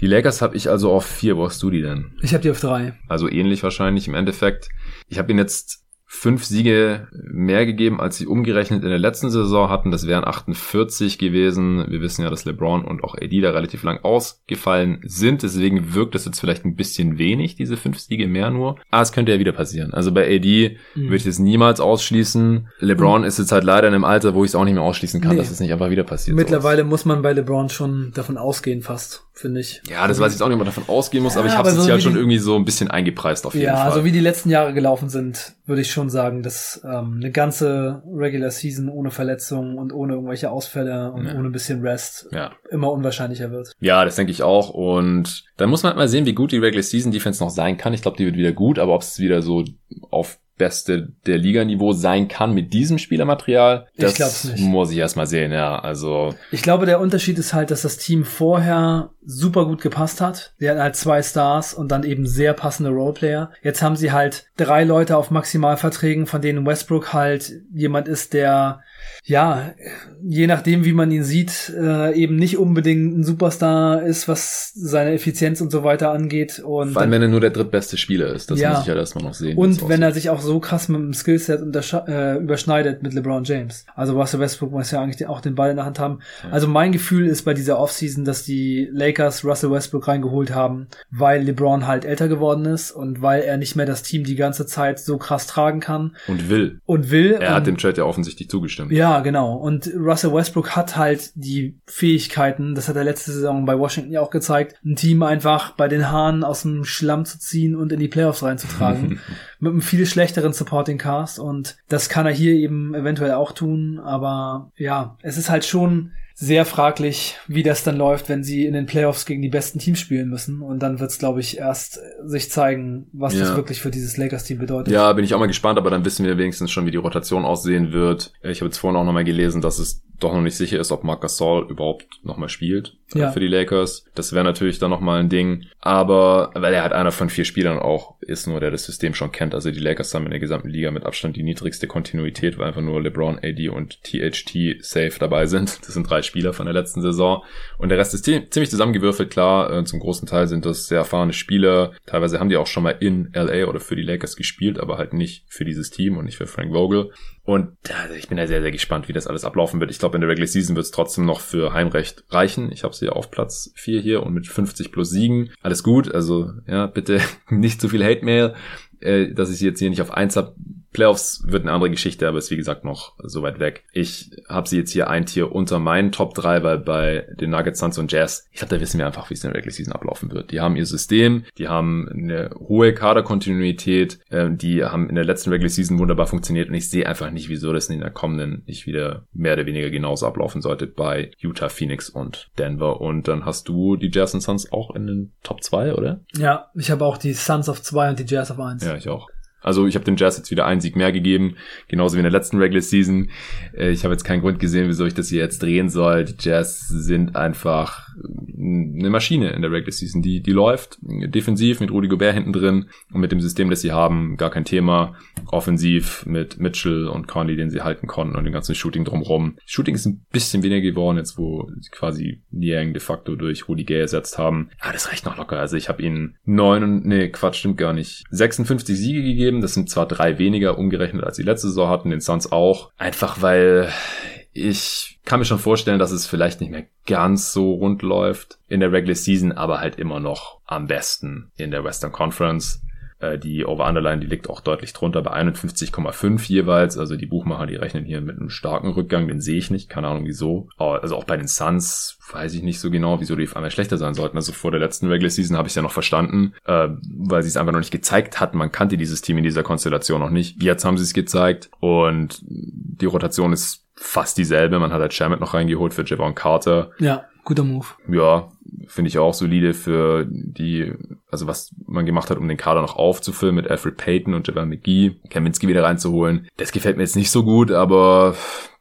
Die Lakers habe ich also auf vier. Wo hast du die denn? Ich habe die auf drei. Also ähnlich wahrscheinlich im Endeffekt. Ich habe ihnen jetzt fünf Siege mehr gegeben, als sie umgerechnet in der letzten Saison hatten. Das wären 48 gewesen. Wir wissen ja, dass LeBron und auch AD da relativ lang ausgefallen sind. Deswegen wirkt das jetzt vielleicht ein bisschen wenig, diese fünf Siege mehr nur. Aber es könnte ja wieder passieren. Also bei AD Mhm. würde ich das niemals ausschließen. LeBron ist jetzt halt leider in einem Alter, wo ich es auch nicht mehr ausschließen kann, Nee. dass es nicht einfach wieder passiert. Mittlerweile muss man bei LeBron schon davon ausgehen, fast, finde ich. Ja, das weiß ich jetzt auch nicht, ob man davon ausgehen muss, aber Ja, ich habe es aber jetzt so ja wie schon irgendwie so ein bisschen eingepreist auf jeden Ja, Fall. also wie die letzten Jahre gelaufen sind, würde ich schon sagen, dass ähm, eine ganze Regular Season ohne Verletzungen und ohne irgendwelche Ausfälle und Ja. ohne ein bisschen Rest ja. immer unwahrscheinlicher wird. Ja, das denke ich auch. Und dann muss man halt mal sehen, wie gut die Regular Season Defense noch sein kann. Ich glaube, die wird wieder gut, aber ob es wieder so auf beste der Liganiveau sein kann mit diesem Spielermaterial, Ich das glaub's nicht. muss ich erst mal sehen, ja. Also, Ich glaube, der Unterschied ist halt, dass das Team vorher super gut gepasst hat. Sie hatten halt zwei Stars und dann eben sehr passende Roleplayer. Jetzt haben sie halt drei Leute auf Maximalverträgen, von denen Westbrook halt jemand ist, der ja, je nachdem, wie man ihn sieht, äh, eben nicht unbedingt ein Superstar ist, was seine Effizienz und so weiter angeht. Und vor allem, wenn er nur der drittbeste Spieler ist, das Ja. muss ich ja erstmal noch sehen. Und wenn er sich auch so krass mit dem Skillset äh, überschneidet mit LeBron James. Also Russell Westbrook muss ja eigentlich den- auch den Ball in der Hand haben. Also mein Gefühl ist bei dieser Offseason, dass die Lakers Russell Westbrook reingeholt haben, weil LeBron halt älter geworden ist und weil er nicht mehr das Team die ganze Zeit so krass tragen kann Und will. und will. Er hat und dem Trade ja offensichtlich zugestimmt. Ja, genau. Und Russell Westbrook hat halt die Fähigkeiten, das hat er letzte Saison bei Washington ja auch gezeigt, ein Team einfach bei den Haaren aus dem Schlamm zu ziehen und in die Playoffs reinzutragen. mit einem viel schlechteren Supporting Cast. Und das kann er hier eben eventuell auch tun. Aber ja, es ist halt schon sehr fraglich, wie das dann läuft, wenn sie in den Playoffs gegen die besten Teams spielen müssen. Und dann wird es, glaube ich, erst sich zeigen, was das Ja. wirklich für dieses Lakers-Team bedeutet. Ja, bin ich auch mal gespannt, aber dann wissen wir wenigstens schon, wie die Rotation aussehen wird. Ich habe jetzt vorhin auch nochmal gelesen, dass es doch noch nicht sicher ist, ob Marc Gasol überhaupt nochmal spielt äh, Ja. für die Lakers. Das wäre natürlich dann nochmal ein Ding. Aber weil er halt einer von vier Spielern auch ist, nur der das System schon kennt. Also die Lakers haben in der gesamten Liga mit Abstand die niedrigste Kontinuität, weil einfach nur LeBron, AD und THT safe dabei sind. Das sind drei Spieler von der letzten Saison. Und der Rest ist zie- ziemlich zusammengewürfelt, klar. Äh, Zum großen Teil sind das sehr erfahrene Spieler. Teilweise haben die auch schon mal in LA oder für die Lakers gespielt, aber halt nicht für dieses Team und nicht für Frank Vogel. Und also ich bin da sehr, sehr gespannt, wie das alles ablaufen wird. Ich glaube, in der Regular Season wird es trotzdem noch für Heimrecht reichen. Ich habe sie auf Platz 4 hier und mit 50 plus Siegen. Alles gut, also ja, bitte nicht zu viel Hate-Mail, äh, dass ich sie jetzt hier nicht auf 1 habe. Playoffs wird eine andere Geschichte, aber ist wie gesagt noch so weit weg. Ich habe sie jetzt hier ein Tier unter meinen Top 3, weil bei den Nuggets, Suns und Jazz, ich glaube, da wissen wir einfach, wie es in der Regular Season ablaufen wird. Die haben ihr System, die haben eine hohe Kaderkontinuität, äh, die haben in der letzten Regular Season wunderbar funktioniert und ich sehe einfach nicht, wieso das in der kommenden nicht wieder mehr oder weniger genauso ablaufen sollte bei Utah, Phoenix und Denver. Und dann hast du die Jazz und Suns auch in den Top 2, oder? Ja, ich habe auch die Suns auf zwei und die Jazz auf eins. Ja, ich auch. Also ich habe dem Jazz jetzt wieder einen Sieg mehr gegeben, genauso wie in der letzten Regular Season. Äh, Ich habe jetzt keinen Grund gesehen, wieso ich das hier jetzt drehen soll. Die Jazz sind einfach eine Maschine in der Regular Season, die die läuft defensiv mit Rudy Gobert hinten drin und mit dem System, das sie haben, gar kein Thema. Offensiv mit Mitchell und Conley, den sie halten konnten und dem ganzen Shooting drumherum. Shooting ist ein bisschen weniger geworden jetzt, wo sie quasi Niang de facto durch Rudy Gay ersetzt haben. Aber das reicht noch locker. Also ich habe ihnen neun und nee Quatsch stimmt gar nicht 56 Siege gegeben. Das sind zwar drei weniger umgerechnet als die letzte Saison hatten, den Suns auch. Einfach weil ich kann mir schon vorstellen, dass es vielleicht nicht mehr ganz so rund läuft in der Regular Season, aber halt immer noch am besten in der Western Conference. Äh, die Over-Underline, die liegt auch deutlich drunter bei 51,5 jeweils. Also die Buchmacher, die rechnen hier mit einem starken Rückgang, den sehe ich nicht, keine Ahnung wieso. Also auch bei den Suns weiß ich nicht so genau, wieso die auf einmal schlechter sein sollten. Also vor der letzten Regular Season habe ich es ja noch verstanden, äh, weil sie es einfach noch nicht gezeigt hatten. Man kannte dieses Team in dieser Konstellation noch nicht. Jetzt haben sie es gezeigt und die Rotation ist fast dieselbe. Man hat halt Sherman noch reingeholt für Javon Carter. Ja, guter Move. Ja, finde ich auch solide für die, also was man gemacht hat, um den Kader noch aufzufüllen mit Alfred Payton und Javon McGee, Kaminski wieder reinzuholen. Das gefällt mir jetzt nicht so gut, aber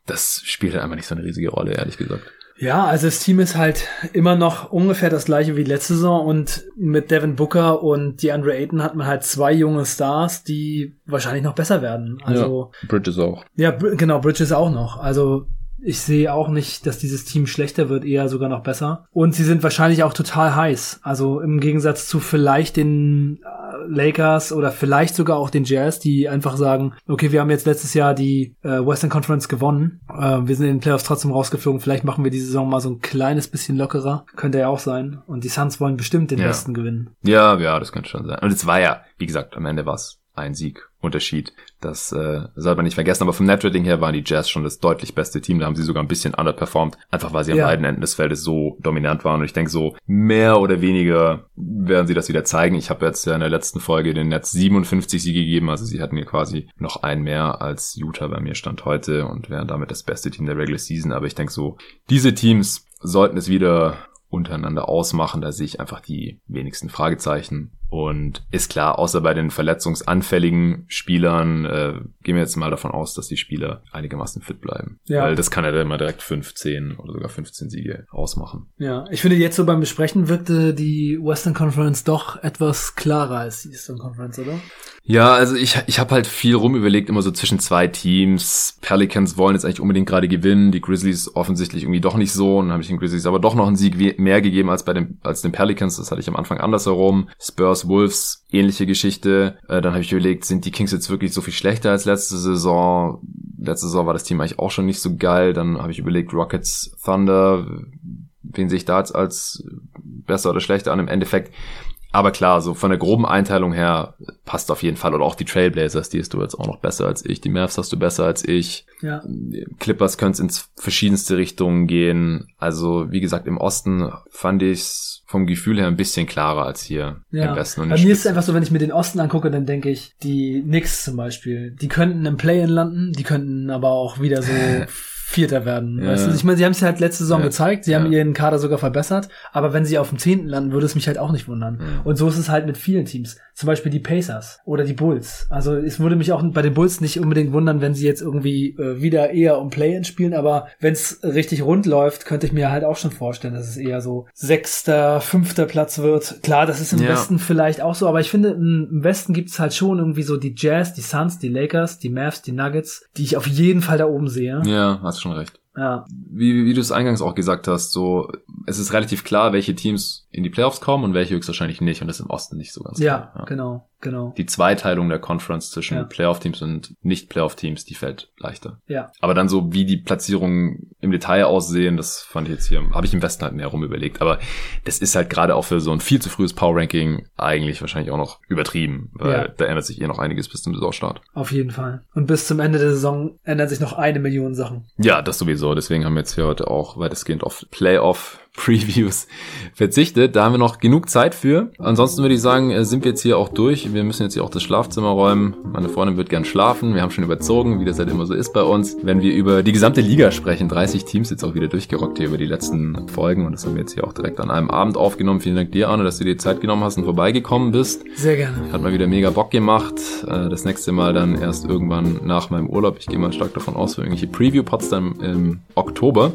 das spielt halt einfach nicht so eine riesige Rolle, ehrlich gesagt. Ja, also das Team ist halt immer noch ungefähr das gleiche wie letzte Saison und mit Devin Booker und DeAndre Ayton hat man halt zwei junge Stars, die wahrscheinlich noch besser werden. Also ja, Bridges auch. Ja, genau, Bridges auch noch. Also ich sehe auch nicht, dass dieses Team schlechter wird, eher sogar noch besser. Und sie sind wahrscheinlich auch total heiß. Also im Gegensatz zu vielleicht den Lakers oder vielleicht sogar auch den Jazz, die einfach sagen, okay, wir haben jetzt letztes Jahr die äh, Western Conference gewonnen. Äh, wir sind in den Playoffs trotzdem rausgeflogen. Vielleicht machen wir die Saison mal so ein kleines bisschen lockerer. Könnte ja auch sein. Und die Suns wollen bestimmt den ja. Westen gewinnen. Ja, ja, das könnte schon sein. Und es war ja, wie gesagt, am Ende was ein Sieg Unterschied. Das äh, soll man nicht vergessen. Aber vom Netrating her waren die Jazz schon das deutlich beste Team. Da haben sie sogar ein bisschen underperformed. Einfach weil sie ja. an beiden Enden des Feldes so dominant waren. Und ich denke so, mehr oder weniger werden sie das wieder zeigen. Ich habe jetzt ja in der letzten Folge den Netz 57 Siege gegeben. Also sie hatten mir quasi noch einen mehr als Utah bei mir stand heute und wären damit das beste Team der Regular Season. Aber ich denke so, diese Teams sollten es wieder untereinander ausmachen. Da sehe ich einfach die wenigsten Fragezeichen. Und ist klar, außer bei den verletzungsanfälligen Spielern, äh, gehen wir jetzt mal davon aus, dass die Spieler einigermaßen fit bleiben. Ja. Weil das kann ja dann mal direkt 15 oder sogar 15 Siege ausmachen. Ja, ich finde jetzt so beim Besprechen wirkte die Western Conference doch etwas klarer als die Eastern Conference, oder? Ja, also ich, ich habe halt viel rumüberlegt, immer so zwischen zwei Teams. Pelicans wollen jetzt eigentlich unbedingt gerade gewinnen, die Grizzlies offensichtlich irgendwie doch nicht so. Und dann habe ich den Grizzlies aber doch noch einen Sieg mehr gegeben als bei den, als den Pelicans. Das hatte ich am Anfang andersherum. Spurs, Wolves, ähnliche Geschichte. Äh, dann habe ich überlegt, sind die Kings jetzt wirklich so viel schlechter als letzte Saison? Letzte Saison war das Team eigentlich auch schon nicht so geil. Dann habe ich überlegt, Rockets, Thunder, wen sehe ich da jetzt als besser oder schlechter an? Im Endeffekt aber klar, so von der groben Einteilung her passt auf jeden Fall. Oder auch die Trailblazers, die hast du jetzt auch noch besser als ich. Die Mavs hast du besser als ich. Ja. Clippers können es in verschiedenste Richtungen gehen. Also, wie gesagt, im Osten fand ich vom Gefühl her ein bisschen klarer als hier ja. im Westen. Und Bei mir ist es einfach so, wenn ich mir den Osten angucke, dann denke ich, die Knicks zum Beispiel, die könnten im Play-In landen, die könnten aber auch wieder so Vierter werden. Ja. Weißt du? Ich meine, sie haben es ja halt letzte Saison ja. gezeigt, sie ja. haben ihren Kader sogar verbessert, aber wenn sie auf dem Zehnten landen, würde es mich halt auch nicht wundern. Und so ist es halt mit vielen Teams. Zum Beispiel die Pacers oder die Bulls. Also es würde mich auch bei den Bulls nicht unbedingt wundern, wenn sie jetzt irgendwie äh, wieder eher um Play-In spielen, aber wenn es richtig rund läuft, könnte ich mir halt auch schon vorstellen, dass es eher so sechster, fünfter Platz wird. Klar, das ist im Westen vielleicht auch so, aber ich finde, im Westen gibt es halt schon irgendwie so die Jazz, die Suns, die Lakers, die Mavs, die Nuggets, die ich auf jeden Fall da oben sehe. Ja, hast schon recht. Ja. Wie, wie du es eingangs auch gesagt hast, so, es ist relativ klar, welche Teams in die Playoffs kommen und welche höchstwahrscheinlich nicht und das ist im Osten nicht so ganz klar. Ja, genau. Genau. Die Zweiteilung der Conference zwischen ja. Playoff-Teams und Nicht-Playoff-Teams, die fällt leichter. Ja. Aber dann so, wie die Platzierungen im Detail aussehen, das fand ich jetzt hier, habe ich im Westen halt mehr rum überlegt. Aber das ist halt gerade auch für so ein viel zu frühes Power-Ranking eigentlich wahrscheinlich auch noch übertrieben, weil ja. da ändert sich eh noch einiges bis zum Saisonstart. Auf jeden Fall. Und bis zum Ende der Saison ändern sich noch eine Million Sachen. Ja, das sowieso. Deswegen haben wir jetzt hier heute auch weitestgehend auf Playoff Previews verzichtet. Da haben wir noch genug Zeit für. Ansonsten würde ich sagen, äh, sind wir jetzt hier auch durch. Wir müssen jetzt hier auch das Schlafzimmer räumen. Meine Freundin wird gern schlafen. Wir haben schon überzogen, wie das halt immer so ist bei uns. Wenn wir über die gesamte Liga sprechen, 30 Teams jetzt auch wieder durchgerockt hier über die letzten Folgen. Und das haben wir jetzt hier auch direkt an einem Abend aufgenommen. Vielen Dank dir, Arne, dass du dir Zeit genommen hast und vorbeigekommen bist. Sehr gerne. Hat mal wieder mega Bock gemacht. Äh, das nächste Mal dann erst irgendwann nach meinem Urlaub. Ich gehe mal stark davon aus, für irgendwelche Preview-Pods dann im Oktober.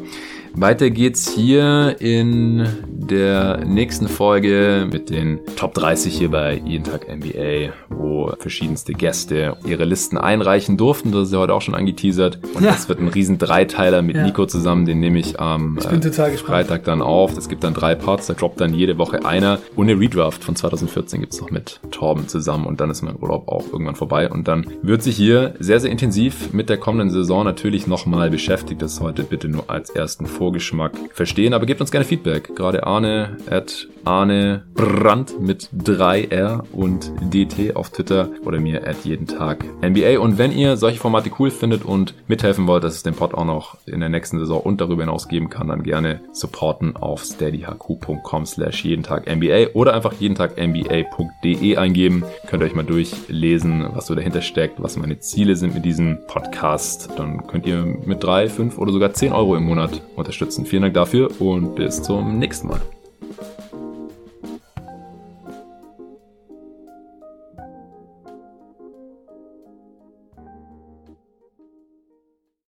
Weiter geht's hier in der nächsten Folge mit den Top 30 hier bei Jeden Tag NBA, wo verschiedenste Gäste ihre Listen einreichen durften. Das ist ja heute auch schon angeteasert. Und ja. das wird ein riesen Dreiteiler mit ja. Nico zusammen. Den nehme ich am äh, Freitag dann auf. Es gibt dann drei Parts. Da droppt dann jede Woche einer. Und eine Redraft von 2014 gibt's noch mit Torben zusammen. Und dann ist mein Urlaub auch irgendwann vorbei. Und dann wird sich hier sehr, sehr intensiv mit der kommenden Saison natürlich nochmal beschäftigt. Das heute bitte nur als ersten Fokus Intro-Geschmack verstehen. Aber gebt uns gerne Feedback. Gerade Arne at Arne Brandt mit 3R und DT auf Twitter oder mir at jeden Tag NBA. Und wenn ihr solche Formate cool findet und mithelfen wollt, dass es den Pod auch noch in der nächsten Saison und darüber hinaus geben kann, dann gerne supporten auf steadyhq.com slash jeden Tag NBA oder einfach jeden Tag NBA.de eingeben. Könnt ihr euch mal durchlesen, was so dahinter steckt, was meine Ziele sind mit diesem Podcast. Dann könnt ihr mit drei, fünf oder sogar zehn Euro im Monat unterstützen. Vielen Dank dafür und bis zum nächsten Mal.